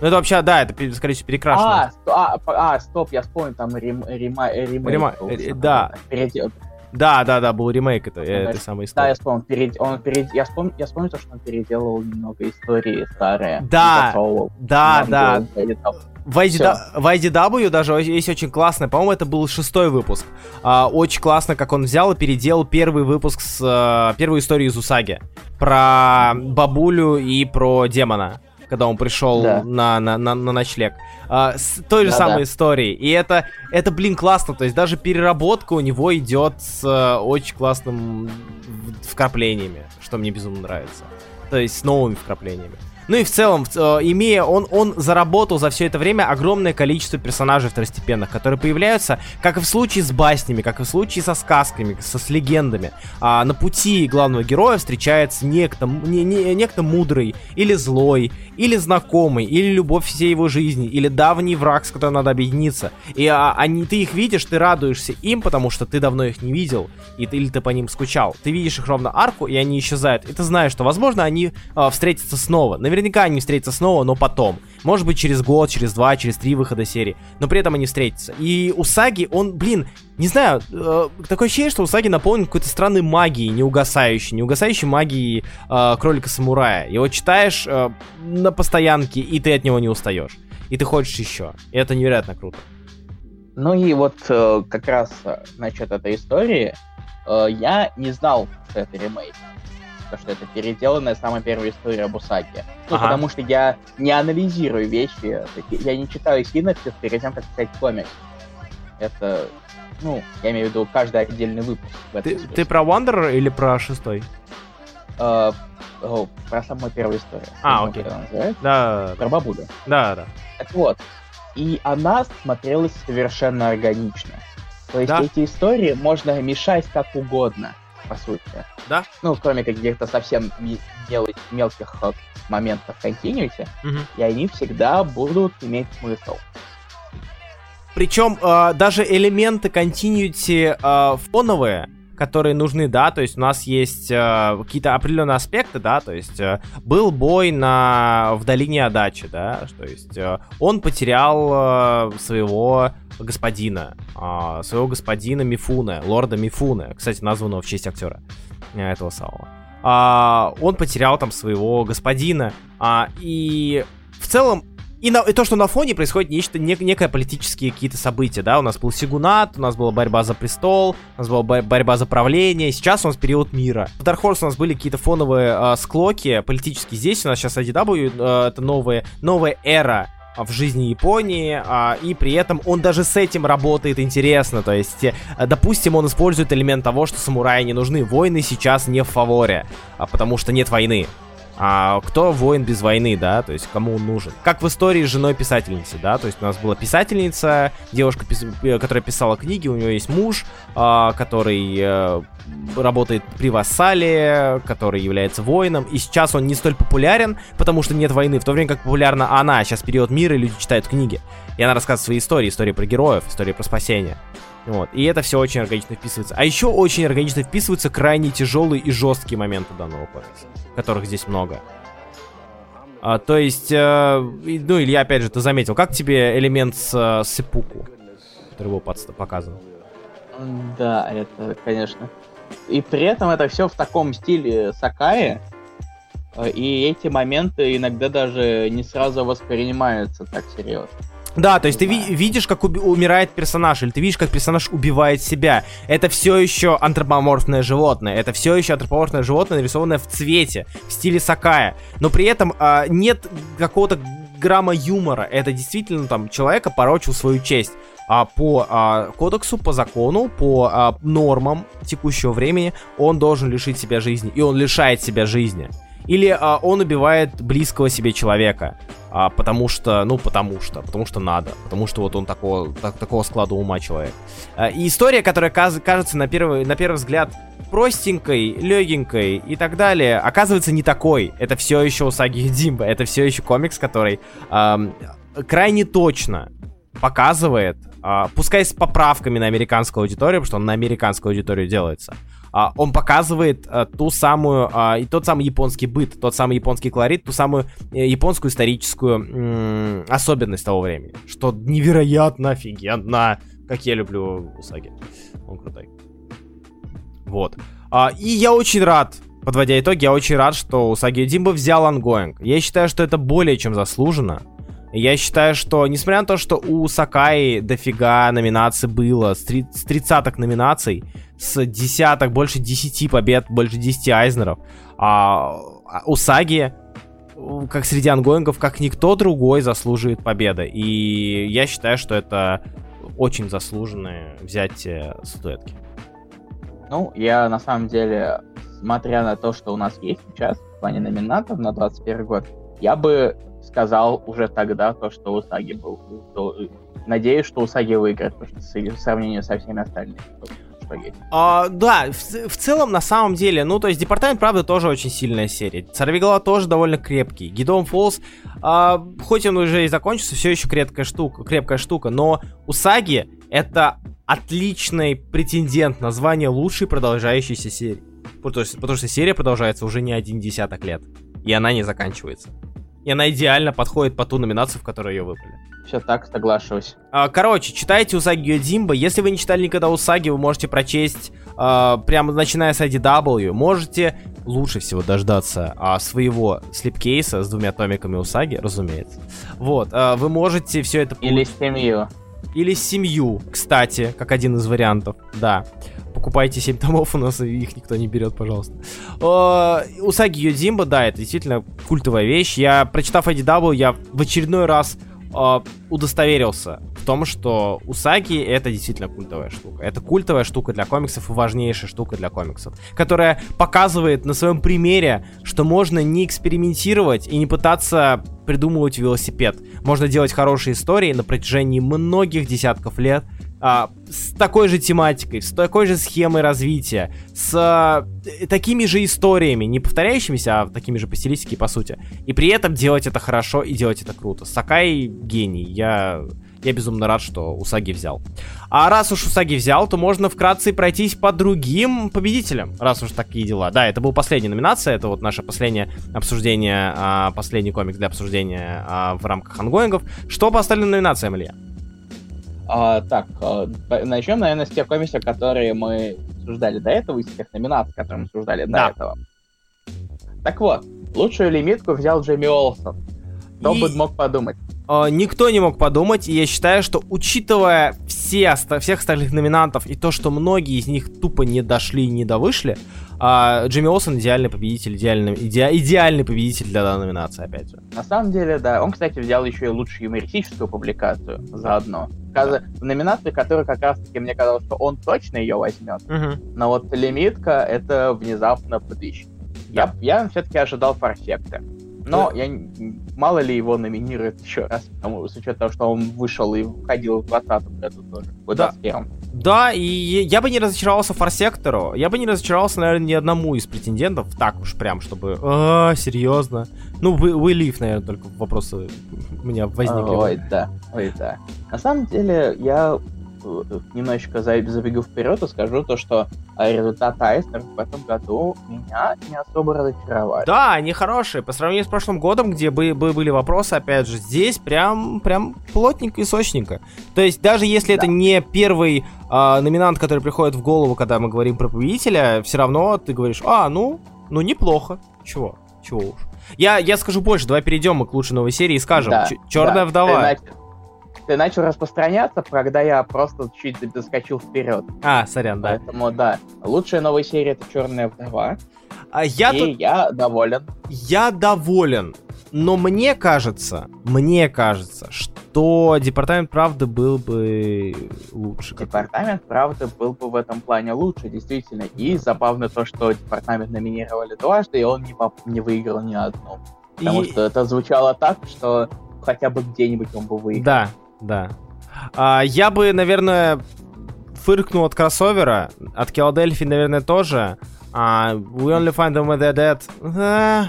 Ну это вообще, да, это, скорее всего, перекрашено. А, а, а, стоп, я вспомнил, там рем, рема, ремейк. Рема, э, да. Перед, да, да, да, был ремейк это, этой самой истории. Да, я вспомнил, перед... он перед... я, вспомнил, я вспомнил то, что он переделал немного истории старые. Да, да, да. В, ID, в IDW даже есть очень классный, по-моему, это был шестой выпуск. А, очень классно, как он взял и переделал первый выпуск с а, первую историю из Усаги. Про бабулю и про демона когда он пришел да. на, на, на, на ночлег. А, с той же да, самой да. историей. И это, это, блин, классно. То есть даже переработка у него идет с а, очень классным вкраплениями. что мне безумно нравится. То есть с новыми вкраплениями. Ну и в целом, э, имея, он, он заработал за все это время огромное количество персонажей второстепенных, которые появляются, как и в случае с баснями, как и в случае со сказками, со, с легендами. А, на пути главного героя встречается некто, не, не, некто мудрый, или злой, или знакомый, или любовь всей его жизни, или давний враг, с которым надо объединиться. И а, они, ты их видишь, ты радуешься им, потому что ты давно их не видел, и ты, или ты по ним скучал. Ты видишь их ровно арку, и они исчезают. И ты знаешь, что, возможно, они а, встретятся снова. Наверняка наверняка они встретятся снова, но потом. Может быть, через год, через два, через три выхода серии. Но при этом они встретятся. И у Саги, он, блин, не знаю, э, такое ощущение, что у Саги наполнен какой-то странной магией, неугасающей. Неугасающей магией э, кролика-самурая. Его читаешь э, на постоянке, и ты от него не устаешь. И ты хочешь еще. И это невероятно круто. Ну и вот э, как раз э, насчет этой истории, э, я не знал, что это ремейк то, что это переделанная самая первая история об Усаке. Ну, ага. потому что я не анализирую вещи, я не читаю синопсис перед тем, как читать комикс. Это, ну, я имею в виду каждый отдельный выпуск. Ты, ты про Wanderer или про шестой? Uh, oh, про самую первую историю. А, окей. Да. Про бабулю. Да, да. Так вот. И она смотрелась совершенно органично. То есть да. эти истории можно мешать как угодно по сути. Да? Ну, кроме каких-то совсем мел- мелких э, моментов continuity, угу. и они всегда будут иметь смысл. Причем э, даже элементы continuity э, фоновые, которые нужны, да, то есть у нас есть э, какие-то определенные аспекты, да, то есть э, был бой на в долине Адачи, да, то есть э, он потерял э, своего господина, э, своего господина Мифуна, лорда Мифуна, кстати, названного в честь актера э, этого самого. А, он потерял там своего господина, а, и в целом и, на, и то, что на фоне происходит нечто, не, некое политические какие-то события, да, у нас был Сигунат, у нас была борьба за престол, у нас была бо- борьба за правление, сейчас у нас период мира. В Dark Horse у нас были какие-то фоновые э, склоки политические, здесь у нас сейчас IDW, э, это новая, новая эра в жизни Японии, а, и при этом он даже с этим работает интересно. То есть, э, допустим, он использует элемент того, что самураи не нужны. Войны сейчас не в фаворе, а, потому что нет войны. А кто воин без войны, да, то есть кому он нужен? Как в истории с женой писательницы, да, то есть у нас была писательница, девушка, э, которая писала книги, у нее есть муж, а, который э, работает при вассале, который является воином, и сейчас он не столь популярен, потому что нет войны, в то время как популярна она, сейчас период мира, и люди читают книги, и она рассказывает свои истории, истории про героев, истории про спасение. Вот. И это все очень органично вписывается. А еще очень органично вписываются крайне тяжелые и жесткие моменты данного комикса, которых здесь много. А, то есть, э, ну, Илья, опять же, ты заметил, как тебе элемент с э, Сепуку, который был показан? Да, это, конечно. И при этом это все в таком стиле Сакаи, э, и эти моменты иногда даже не сразу воспринимаются так серьезно. Да, то есть ты ви- видишь, как умирает персонаж, или ты видишь, как персонаж убивает себя. Это все еще антропоморфное животное. Это все еще антропоморфное животное, нарисованное в цвете, в стиле Сакая. Но при этом а, нет какого-то грамма юмора. Это действительно там человека порочил свою честь. А по а, кодексу, по закону, по а, нормам текущего времени он должен лишить себя жизни. И он лишает себя жизни. Или а, он убивает близкого себе человека. А, потому что, ну, потому что, потому что надо. Потому что вот он такого, так, такого склада ума человек. А, и история, которая каз- кажется на первый, на первый взгляд простенькой, легенькой и так далее, оказывается не такой. Это все еще у Саги Димба. Это все еще комикс, который эм, крайне точно показывает, э, пускай с поправками на американскую аудиторию, потому что он на американскую аудиторию делается, а, он показывает а, ту самую, а, и тот самый японский быт, тот самый японский колорит, ту самую э, японскую историческую особенность того времени. Что невероятно офигенно, как я люблю Усаги. Он крутой. Вот. А, и я очень рад, подводя итоги, я очень рад, что Усаги Ёдзимбо взял онгоинг. Я считаю, что это более чем заслуженно. Я считаю, что, несмотря на то, что у Сакаи дофига номинаций было, с 30 номинаций, с десяток, больше 10 побед, больше 10 Айзнеров, а, а у Саги, как среди ангоингов, как никто другой заслуживает победы. И я считаю, что это очень заслуженное взятие статуэтки. Ну, я на самом деле смотря на то, что у нас есть сейчас в плане номинантов на 21 год, я бы сказал уже тогда то, что Усаги был. То, надеюсь, что Усаги выиграет, потому что в сравнении со всеми остальными. А, да, в, в целом, на самом деле, ну, то есть, Департамент, правда, тоже очень сильная серия. Сорвиголова тоже довольно крепкий. Гидон Фолс, а, хоть он уже и закончился, все еще крепкая штука, крепкая штука, но Усаги это отличный претендент на звание лучшей продолжающейся серии. Потому что, потому что серия продолжается уже не один десяток лет. И она не заканчивается. И она идеально подходит по ту номинацию, в которой ее выбрали. Все так, соглашусь. А, короче, читайте Усаги Йодимба. Если вы не читали никогда Усаги, вы можете прочесть а, прямо начиная с IDW. Можете лучше всего дождаться а, своего слепкейса с двумя томиками Усаги, разумеется. Вот, а, вы можете все это... Или семью. Или семью, кстати, как один из вариантов, да. Покупайте 7 томов, у нас их никто не берет, пожалуйста. Усаги Йодзимба, да, это действительно культовая вещь. Я, прочитав IDW, я в очередной раз э, удостоверился в том, что Усаги это действительно культовая штука. Это культовая штука для комиксов и важнейшая штука для комиксов, которая показывает на своем примере, что можно не экспериментировать и не пытаться придумывать велосипед. Можно делать хорошие истории на протяжении многих десятков лет, а, с такой же тематикой, с такой же схемой развития, с а, такими же историями, не повторяющимися, а такими же по стилистике по сути. И при этом делать это хорошо и делать это круто. Сакай гений. Я, я безумно рад, что Усаги взял. А раз уж Усаги взял, то можно вкратце пройтись по другим победителям, раз уж такие дела. Да, это была последняя номинация, это вот наше последнее обсуждение, а, последний комик для обсуждения а, в рамках ангоингов. Что по остальным номинациям, Илья? А, так, а, начнем, наверное, с тех комиксов, которые мы обсуждали до этого, из тех номинаций, которые мы обсуждали да. до этого. Так вот, лучшую лимитку взял Джейми Олсон. Кто и... бы мог подумать? Uh, никто не мог подумать, и я считаю, что учитывая все, всех остальных номинантов и то, что многие из них тупо не дошли и не довышли, uh, Джимми Олсон идеальный победитель, идеальный, иде, идеальный победитель для данной номинации, опять же. На самом деле, да. Он, кстати, взял еще и лучшую юмористическую публикацию заодно. Да. В номинации, которая как раз-таки мне казалось, что он точно ее возьмет. Угу. Но вот лимитка это внезапно подыщ. Да. Я, я все-таки ожидал форсекта. Но я мало ли его номинируют еще раз, потому, с учетом того, что он вышел и входил в 2020 году тоже, в 2021. Да, и я бы не разочаровался Форсектору, я бы не разочаровался, наверное, ни одному из претендентов, так уж прям, чтобы, а, серьезно. Ну, вы, вы Лив, наверное, только вопросы у меня возникли. Ой, да, ой, да. На самом деле, я немножечко забегу вперед и скажу то, что результаты Айснер в этом году меня не особо разочаровали. Да, они хорошие. По сравнению с прошлым годом, где бы, бы были вопросы, опять же, здесь прям, прям плотненько и сочненько. То есть даже если да. это не первый а, номинант, который приходит в голову, когда мы говорим про победителя, все равно ты говоришь, а, ну, ну неплохо. Чего? Чего уж. Я, я скажу больше, давай перейдем мы к лучшей новой серии и скажем. Да, Черная да. вдова. Ты, ты начал распространяться, когда я просто чуть доскочил вперед. А, сорян, да. Поэтому, да. Лучшая новая серия это Черная вдова. А я и тут... я доволен. Я доволен. Но мне кажется, мне кажется, что Департамент правды был бы лучше. Департамент правды был бы в этом плане лучше, действительно. И забавно то, что Департамент номинировали дважды, и он не, поп- не выиграл ни одну. Потому и... что это звучало так, что хотя бы где-нибудь он бы выиграл. Да, да. А, я бы, наверное, фыркнул от кроссовера, от Киладельфии, наверное, тоже. А, we only find them when they're dead. А,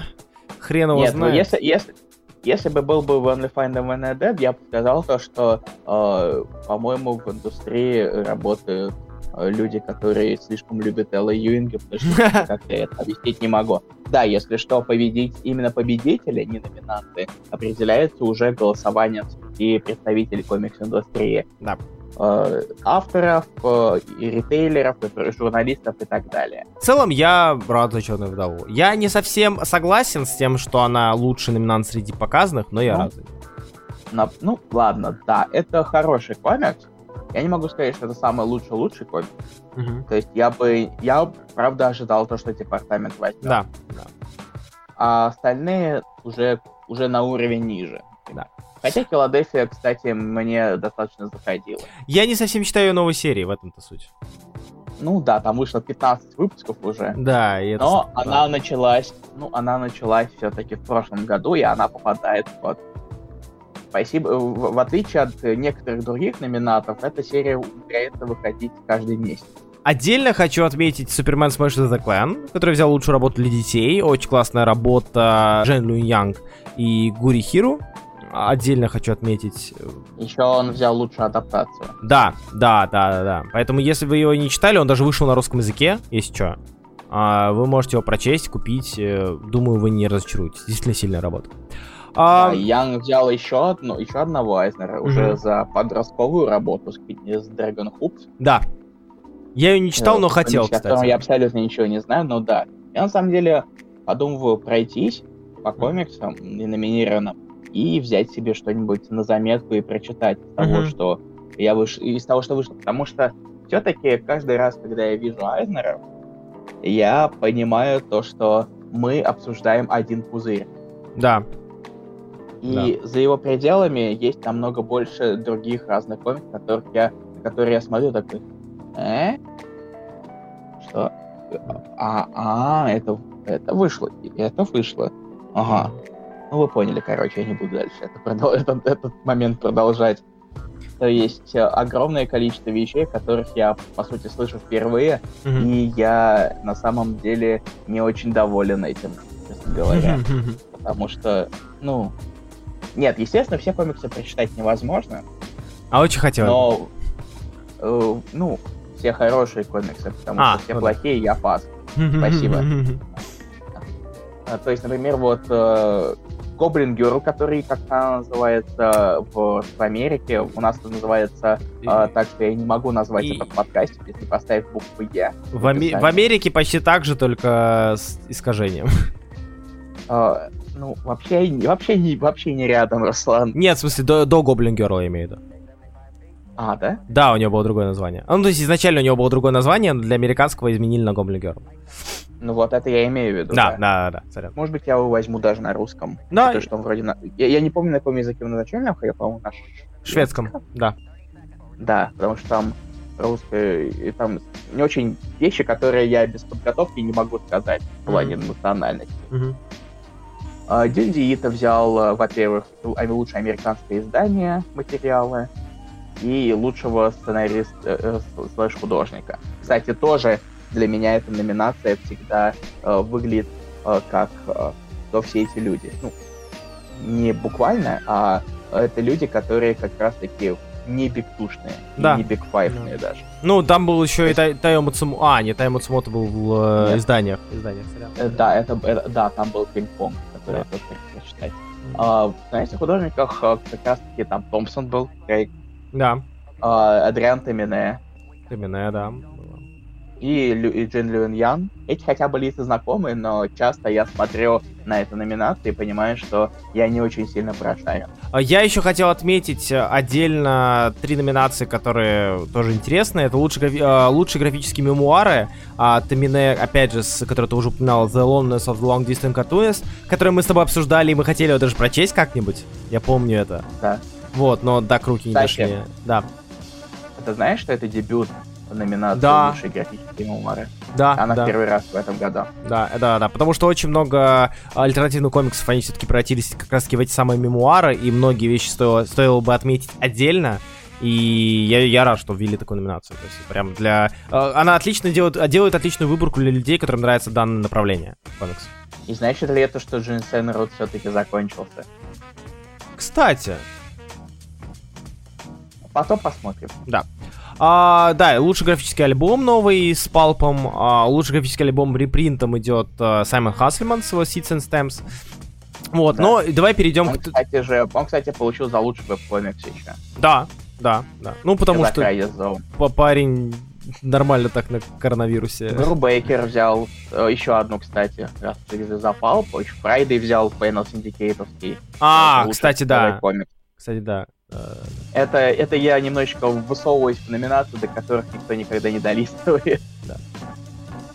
хрен его Нет, ну, знает. Ну, если, если, если бы был бы We only find them when they're dead, я бы сказал то, что, э, по-моему, в индустрии работают люди, которые слишком любят Элла Юинга, потому что как я это объяснить не могу. Да, если что, победить именно победители, не номинанты, определяется уже голосованием и представителей комикс-индустрии. Да. Э, авторов, э, и ритейлеров, и журналистов и так далее. В целом, я рад за Черную вдову. Я не совсем согласен с тем, что она лучший номинант среди показанных, но я ну, рад за на, ну, ладно, да, это хороший комикс. Я не могу сказать, что это самый лучший лучший комикс. Угу. То есть я бы, я правда ожидал то, что департамент возьмет. Да, да. А остальные уже, уже на уровень ниже. Да. Хотя Филадельфия, кстати, мне достаточно заходила. Я не совсем читаю новой серии, в этом-то суть. Ну да, там вышло 15 выпусков уже. Да, и это... Но она началась, ну, она началась все-таки в прошлом году, и она попадает вот. Спасибо. В, в отличие от некоторых других номинатов, эта серия умудряется выходить каждый месяц. Отдельно хочу отметить Superman Smash the Clan, который взял лучшую работу для детей. Очень классная работа Джен Люн Янг и Гури Хиру. Отдельно хочу отметить... э, Еще он взял лучшую адаптацию. Да, да, да, да, да. Поэтому, если вы его не читали, он даже вышел на русском языке, если что. А, Вы можете его прочесть, купить. э, Думаю, вы не разочаруетесь. Действительно сильная работа. А, Янг взял еще, одну, еще одного Айзнера уже Мгм. за подростковую работу с, Dragon Hoops. Да. Я ее не читал, но хотел, котором я кстати. абсолютно ничего не знаю, но да. Я на самом деле подумываю пройтись по комиксам и номинированным и взять себе что-нибудь на заметку и прочитать из того, что я выш... из того, что вышло. Потому что все-таки каждый раз, когда я вижу Айзнера, я понимаю то, что мы обсуждаем один пузырь. Да. И за его пределами есть намного больше других разных комиксов, которых я, которые я смотрю такой, э? Что? А, а, это, это вышло, это вышло. Ага. Ну, вы поняли, короче, я не буду дальше это продол- этот, этот момент продолжать. То есть э, огромное количество вещей, которых я, по сути, слышу впервые, Мгм. и я на самом деле не очень доволен этим, честно говоря. Потому что, ну... Нет, естественно, все комиксы прочитать невозможно, А очень хотел. но... э, ну, все хорошие комиксы, потому А, что все ну плохие, я пас. спасибо. А, То есть, например, вот э, Гоблин Герл, который как-то называется в, в Америке, у нас это называется э, так, что я не могу назвать И- этот подкаст, если поставить букву Е. В, Аме- в Америке почти так же, только с искажением. Э, ну, вообще, вообще, не, вообще не рядом, Руслан. Нет, в смысле, до, до Гоблин Герл я имею в виду. А, да? Да, у него было другое название. Ну, то есть изначально у него было другое название, но для американского изменили на Гоблин Герл. Ну вот это я имею в виду. Да, да, да, да, сорян. Может быть, я его возьму даже на русском. Да, Потому что он вроде на... Я, я не помню, на каком языке он изначально выходил, по-моему, на шведском, да. Да, потому что там русское... И там не очень вещи, которые я без подготовки не могу сказать в плане национальности. Мгм. А, Дюнди Ито взял, э, во-первых, а, лучшее американское издание материала и лучшего сценариста э, э, с- слэш художника. Кстати, тоже для меня эта номинация всегда э, выглядит э, как э, кто все эти люди. Ну, не буквально, а это люди, которые как раз-таки не бигтушные, Да. не бигфайфные даже. Ну, там был еще и Тай- Тайо Мацумото. А, не, Тайо Мацумото был в э, изданиях. изданиях Да, это, это- да, там был пинг-понг, который я тоже хочу прочитать. А, знаете, в художниках э, как раз-таки там Томпсон был, Крейг, Да, а, Адриан Тамине именно, да. и, Лю- и Джин Люэн Ян. Эти хотя бы лица знакомые, но часто я смотрю на эту номинацию и понимаю, что я не очень сильно прошарен. А Я еще хотел отметить э, отдельно три номинации, которые тоже интересны. Это лучшие, графи- лучшие графические мемуары от Тамине, опять же, с, который ты уже упоминал, The Loneliness of the Long Distance Cartoonist, который мы с тобой обсуждали, и мы хотели его даже прочесть как-нибудь. Я помню это. Да. Вот, но до руки не Кстати. дошли. Да, Ты знаешь, что это дебют в номинации Да. лучшие графические мемуары? да, Она да. первый раз в этом году. Да, да, да, потому что очень много альтернативных комиксов, они все-таки превратились как раз-таки в эти самые мемуары, и многие вещи стоило, стоило бы отметить отдельно. И я, я рад, что ввели такую номинацию. То есть прям для... э, Она отлично делает, делает отличную выборку для людей, которым нравится данное направление комикс. И значит ли это, что Джин Сенрод все-таки закончился? Кстати, Потом посмотрим. А, да, лучший графический альбом новый с Палпом. а, лучший графический альбом репринтом идет а, Саймон Хаслиман с его Seeds and Stamps. Вот, Да. но давай перейдем Он, к... кстати, же, он, кстати, получил за лучший веб-комикс еще. Да, да, да. Ну, потому что... Па- парень нормально так на коронавирусе. Бру Бейкер взял э, еще одну, кстати, раз запал. Friday взял Panel Syndicate. А, кстати, да. Комикс. Кстати, да. Э, Это, это я немножечко высовываюсь в номинации, до которых никто никогда не долистывает. Да.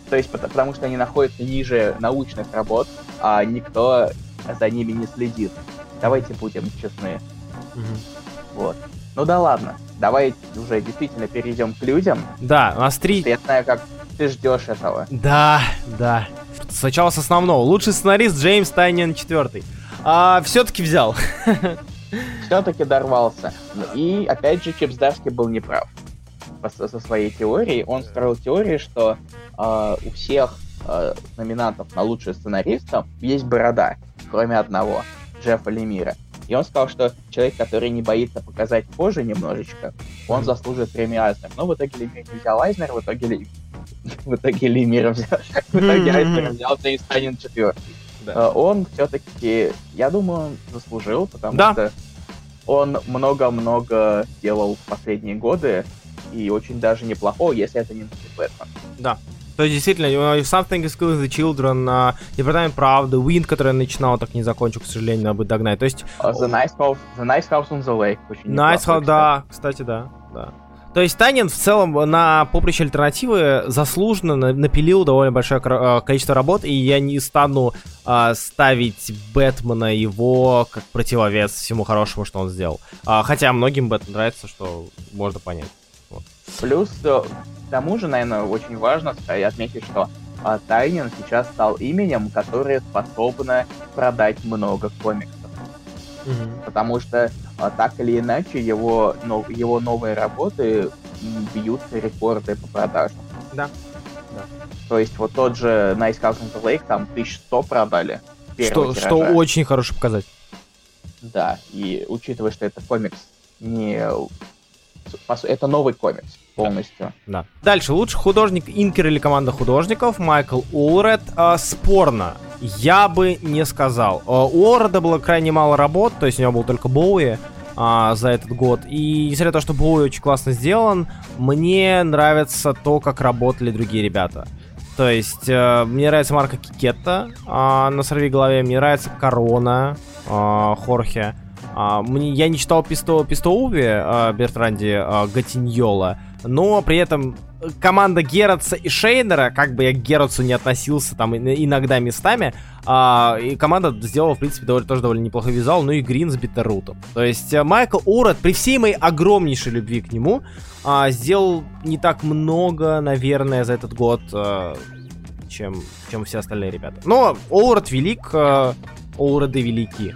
То есть потому, потому что они находятся ниже научных работ, а никто за ними не следит. Давайте будем честны. мгм. Вот. Ну да ладно. давай уже действительно перейдем к людям. Да, у нас три... Я знаю, как ты ждешь этого. Да, да. Сначала с основного. Лучший сценарист Джеймс Тайнин четвертый. А, все-таки взял. Все-таки дорвался. И опять же, Чипс Дарский был неправ со своей теорией. Он строил теорию, что э, у всех э, номинантов на лучшего сценариста есть борода, кроме одного, Джеффа Лемира. И он сказал, что человек, который не боится показать позже немножечко, он заслужит премию Айзнер. Но в итоге Лемир не взял Айзнер, в итоге, в итоге Лемир взял, в итоге Айзнер взял Джеймс Танин четвертый. Да. Э, он все-таки, я думаю, заслужил, потому да. что он много-много делал в последние годы, и очень даже неплохого, если это не Бэтмен. Да. То есть, действительно, Something is Killing the Children, uh, Департамент правды, Wind, который я начинал, так не закончил, к сожалению, надо будет догнать. То есть... Uh, the, nice house, the Nice House on the Lake. Очень nice House, да, кстати, да, да. То есть Танин в целом на поприще альтернативы заслуженно напилил довольно большое э, количество работ, и я не стану а, ставить Бэтмена его как противовес всему хорошему, что он сделал. А, хотя многим Бэтмен нравится, что можно понять. Вот. Плюс э, к тому же, наверное, очень важно отметить, что а, Тайнин сейчас стал именем, которое способно продать много комиксов. Mm-hmm. Потому что а, так или иначе его, его новые работы бьют рекорды по продажам. Да. да. То есть вот тот же Nice the Lake там 1100 продали. Что, что очень хороший показатель. Да, и учитывая, что это комикс не... Это новый комикс полностью. Да. Дальше, лучший художник Инкер или команда художников Майкл Улред. Э, спорно. Я бы не сказал. Э, у Олреда было крайне мало работ, то есть у него был только Боуи а, за этот год. И несмотря на то, что Боуи очень классно сделан, мне нравится то, как работали другие ребята. То есть, э, мне нравится марка Кикетта э, на сорви голове, мне нравится Корона э, Хорхе. Э, мне, я не читал Писто, Пистouви э, Бертранди э, Гатиньола, но при этом команда Геротса и Шейнера, как бы я к Геротсу не относился там иногда местами, а, и команда сделала, в принципе, довольно, тоже довольно неплохой визуал, ну и Грин с Биттеррутом. То есть э, Майкл Урод, при всей моей огромнейшей любви к нему, а, сделал не так много, наверное, за этот год, а, чем, чем все остальные ребята. Но Олрод велик, а, Олроды велики.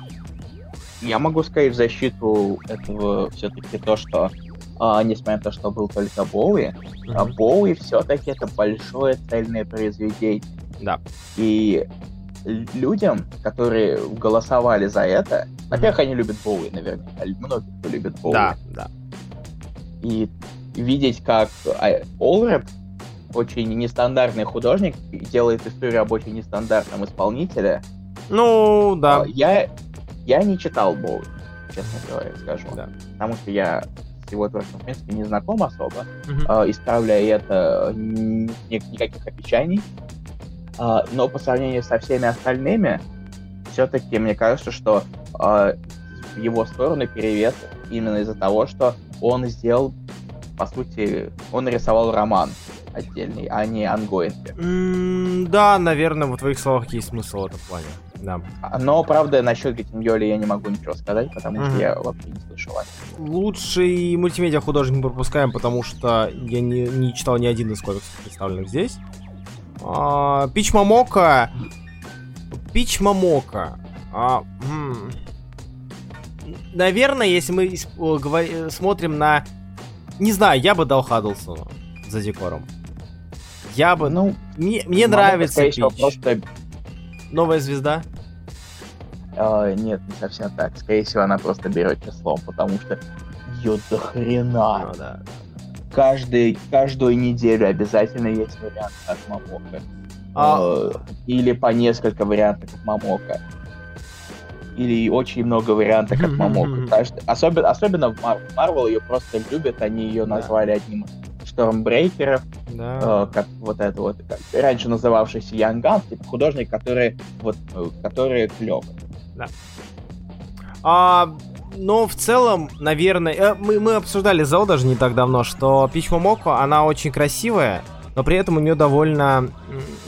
Я могу сказать в защиту этого все-таки то, что а, несмотря на то, что был только Боуи, mm-hmm. а Боуи все-таки это большое цельное произведение. Да. И людям, которые голосовали за это, mm-hmm. во-первых, они любят Боуи, наверное, многие кто любит Боуи. Да, да. И видеть, как Олрэп, очень нестандартный художник, делает историю об очень нестандартном исполнителе. Ну, да. А, я, я не читал Боуи, честно говоря, скажу. Да. Потому что я его творчеством, в принципе, не знаком особо, э, исправляя это ни, никаких опечаний. Э, но по сравнению со всеми остальными, все-таки мне кажется, что э, в его сторону перевес именно из-за того, что он сделал, по сути, он нарисовал роман отдельный, а не ангоинги. Mm, да, наверное, в твоих словах есть смысл в этом плане. Да. Но, правда, насчет Гатиньоли я не могу ничего сказать, потому mm-hmm. что я вообще не слышал. Лучший мультимедиа художник мы пропускаем, потому что я не, не читал ни один из комиксов, представленных здесь. А, Пич Мамока. Пич Мамока. А, м- наверное, если мы говор- смотрим на... Не знаю, я бы дал Хаддлсону за декором. Я бы... Ну, мне, мне нравится Пич. Просто новая звезда? Uh, нет, не совсем так. Скорее всего, она просто берет числом, потому что ее до хрена. Ну, да. Каждый, каждую неделю обязательно есть вариант от Мамока. А... Uh, или по несколько вариантов от Мамока. Или очень много вариантов как Мамока. Каждый... Особенно, особенно в Марвел ее просто любят, они ее назвали одним Штормбрейкеров, да. э, как вот это вот, как, раньше называвшийся Young Guns, типа художник, который вот, э, которые клевые. Да. А, но в целом, наверное, э, мы, мы обсуждали Зел даже не так давно, что Пич Момоко, она очень красивая, но при этом у нее довольно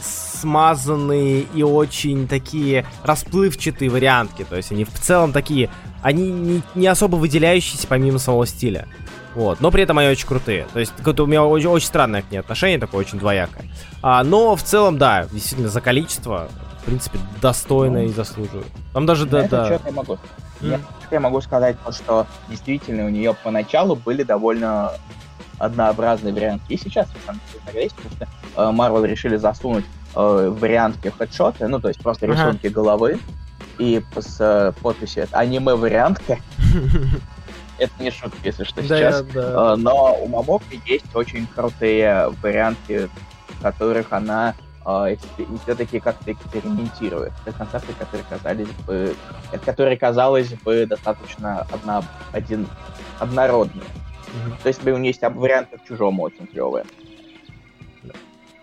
смазанные и очень такие расплывчатые вариантки. То есть они в целом такие, они не, не особо выделяющиеся помимо самого стиля. Вот, но при этом они очень крутые. То есть у меня очень, очень странное к ней отношение, такое очень двоякое. А, но в целом, да, действительно, за количество, в принципе, достойно ну, и заслуживает. Там даже, да, да. Я могу. Mm. Я могу сказать, что действительно у нее поначалу были довольно однообразные варианты. И сейчас, на самом деле, потому что э, Marvel решили засунуть э, вариантки хедшоты, ну, то есть просто рисунки ага. головы, и с э, подписью аниме-вариантка. Это не шутка, если что, сейчас. Да, Но у Мамоки есть очень крутые варианты, в которых она все-таки как-то экспериментирует. Это концепты, которые казались бы, которые казалось бы достаточно одно, один, однородные. Mm-hmm. То есть у нее есть варианты к чужому очень клевые.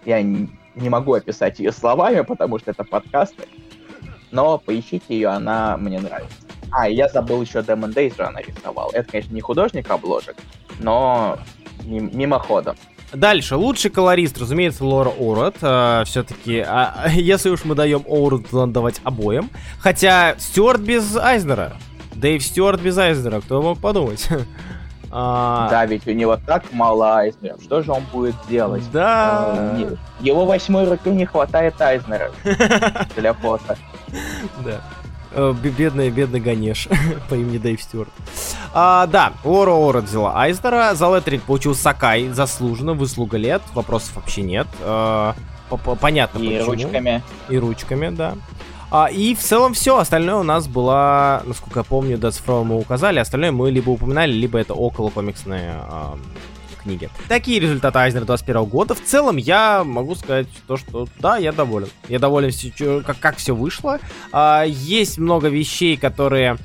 Я не, не могу описать ее словами, потому что это подкасты. Но поищите ее, она мне нравится. А, я забыл еще Demon Days же она рисовал. Это, конечно, не художник обложек, но мимоходом. Дальше, лучший колорист, разумеется, Лора Орот. А, все-таки, а, если уж мы даем Орот, то надо давать обоим. Хотя Стюарт без Айзнера. Дэйв Стюарт без Айзнера, кто мог подумать? А... Да, ведь у него так мало Айзнеров. Что же он будет делать? Да. А, его восьмой руки не хватает Айзнера для фото. Да. Э, бедный, бедный Ганеш по имени Дэйв Стюарт. А, да, Лора Ора взяла Айзнера, за Летрик получил Сакай, заслуженно, выслуга лет, вопросов вообще нет. А, понятно И почему. ручками. И ручками, да. А, и в целом все. Остальное у нас было, насколько я помню, Death Throw мы указали. Остальное мы либо упоминали, либо это около комиксные а, книги. Такие результаты Айзнера 21 года. В целом я могу сказать то, что да, я доволен. Я доволен, как, как все вышло. А, есть много вещей, которые...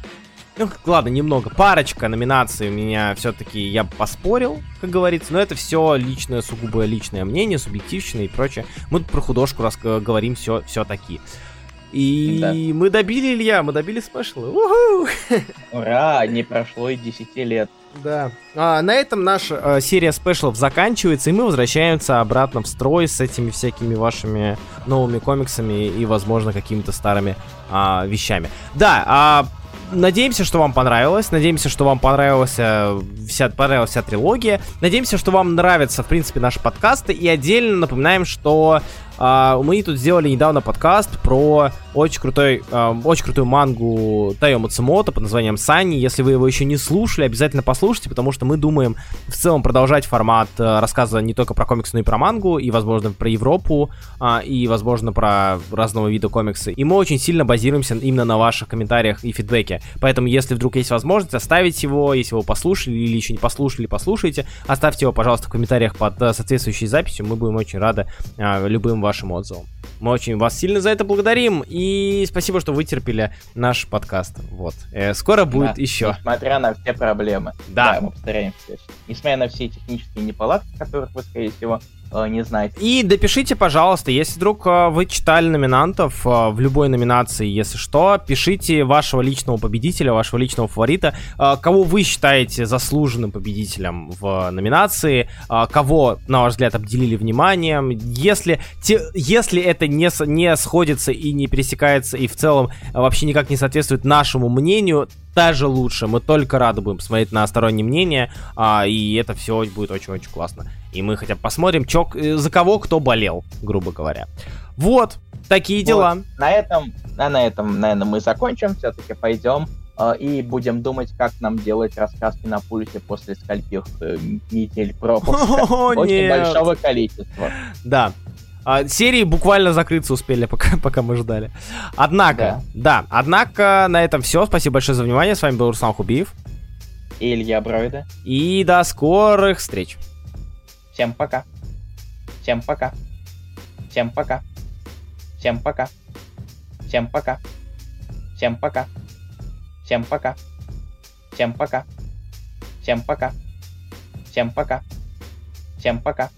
Ну, ладно, немного. Парочка номинаций у меня все-таки я поспорил, как говорится. Но это все личное, сугубо личное мнение, субъективщина и прочее. Мы тут про художку раз говорим все, все таки. И да. мы добили, Илья, мы добили спешлы. Ура, не прошло и 10 лет. Да. А, на этом наша а, серия спешлов заканчивается, и мы возвращаемся обратно в строй с этими всякими вашими новыми комиксами и, возможно, какими-то старыми а, вещами. Да, а надеемся, что вам понравилось. Надеемся, что вам понравилась э, вся, понравилась вся трилогия. Надеемся, что вам нравятся, в принципе, наши подкасты. И отдельно напоминаем, что а, мы тут сделали недавно подкаст про очень крутой, а, очень крутую мангу Тайо Мацумото под названием Сани. Если вы его еще не слушали, обязательно послушайте, потому что мы думаем в целом продолжать формат а, рассказа не только про комиксы, но и про мангу, и, возможно, про Европу, а, и, возможно, про разного вида комиксы. И мы очень сильно базируемся именно на ваших комментариях и фидбэке. Поэтому, если вдруг есть возможность, оставить его, если вы послушали или еще не послушали, послушайте, оставьте его, пожалуйста, в комментариях под соответствующей записью. Мы будем очень рады а, любым вашим отзывам. Мы очень вас сильно за это благодарим. И спасибо, что вытерпели наш подкаст. Вот. Э, скоро будет да, еще. Несмотря на все проблемы. Да. да мы постараемся. Несмотря на все технические неполадки, которых вы, скорее всего, не знать. И допишите, пожалуйста, если вдруг э, вы читали номинантов э, в любой номинации, если что, пишите вашего личного победителя, вашего личного фаворита, кого вы считаете заслуженным победителем в номинации, кого, на ваш взгляд, обделили вниманием. Если, те, если это не, не сходится и не пересекается, и в целом вообще никак не соответствует нашему мнению, даже лучше. Мы только рады будем смотреть на стороннее мнение, а, и это все будет очень-очень классно. И мы хотя бы посмотрим, чё, э, за кого кто болел, грубо говоря. Вот, такие вот. дела. На этом, а на этом, наверное, мы закончим. Все-таки пойдем э, и будем думать, как нам делать рассказки на пульсе после скольких э, недель пропуска. Очень большого количества. Да, а, серии буквально закрыться успели, пока, пока мы ждали. Однако, да. да, однако на этом все. Спасибо большое за внимание. С вами был Руслан Хубиев. И Илья Бройда. И до скорых встреч. Всем пока. Всем пока. Всем пока. Всем пока. Всем пока. Всем пока. Всем пока. Всем пока. Всем пока. Всем пока. Всем пока.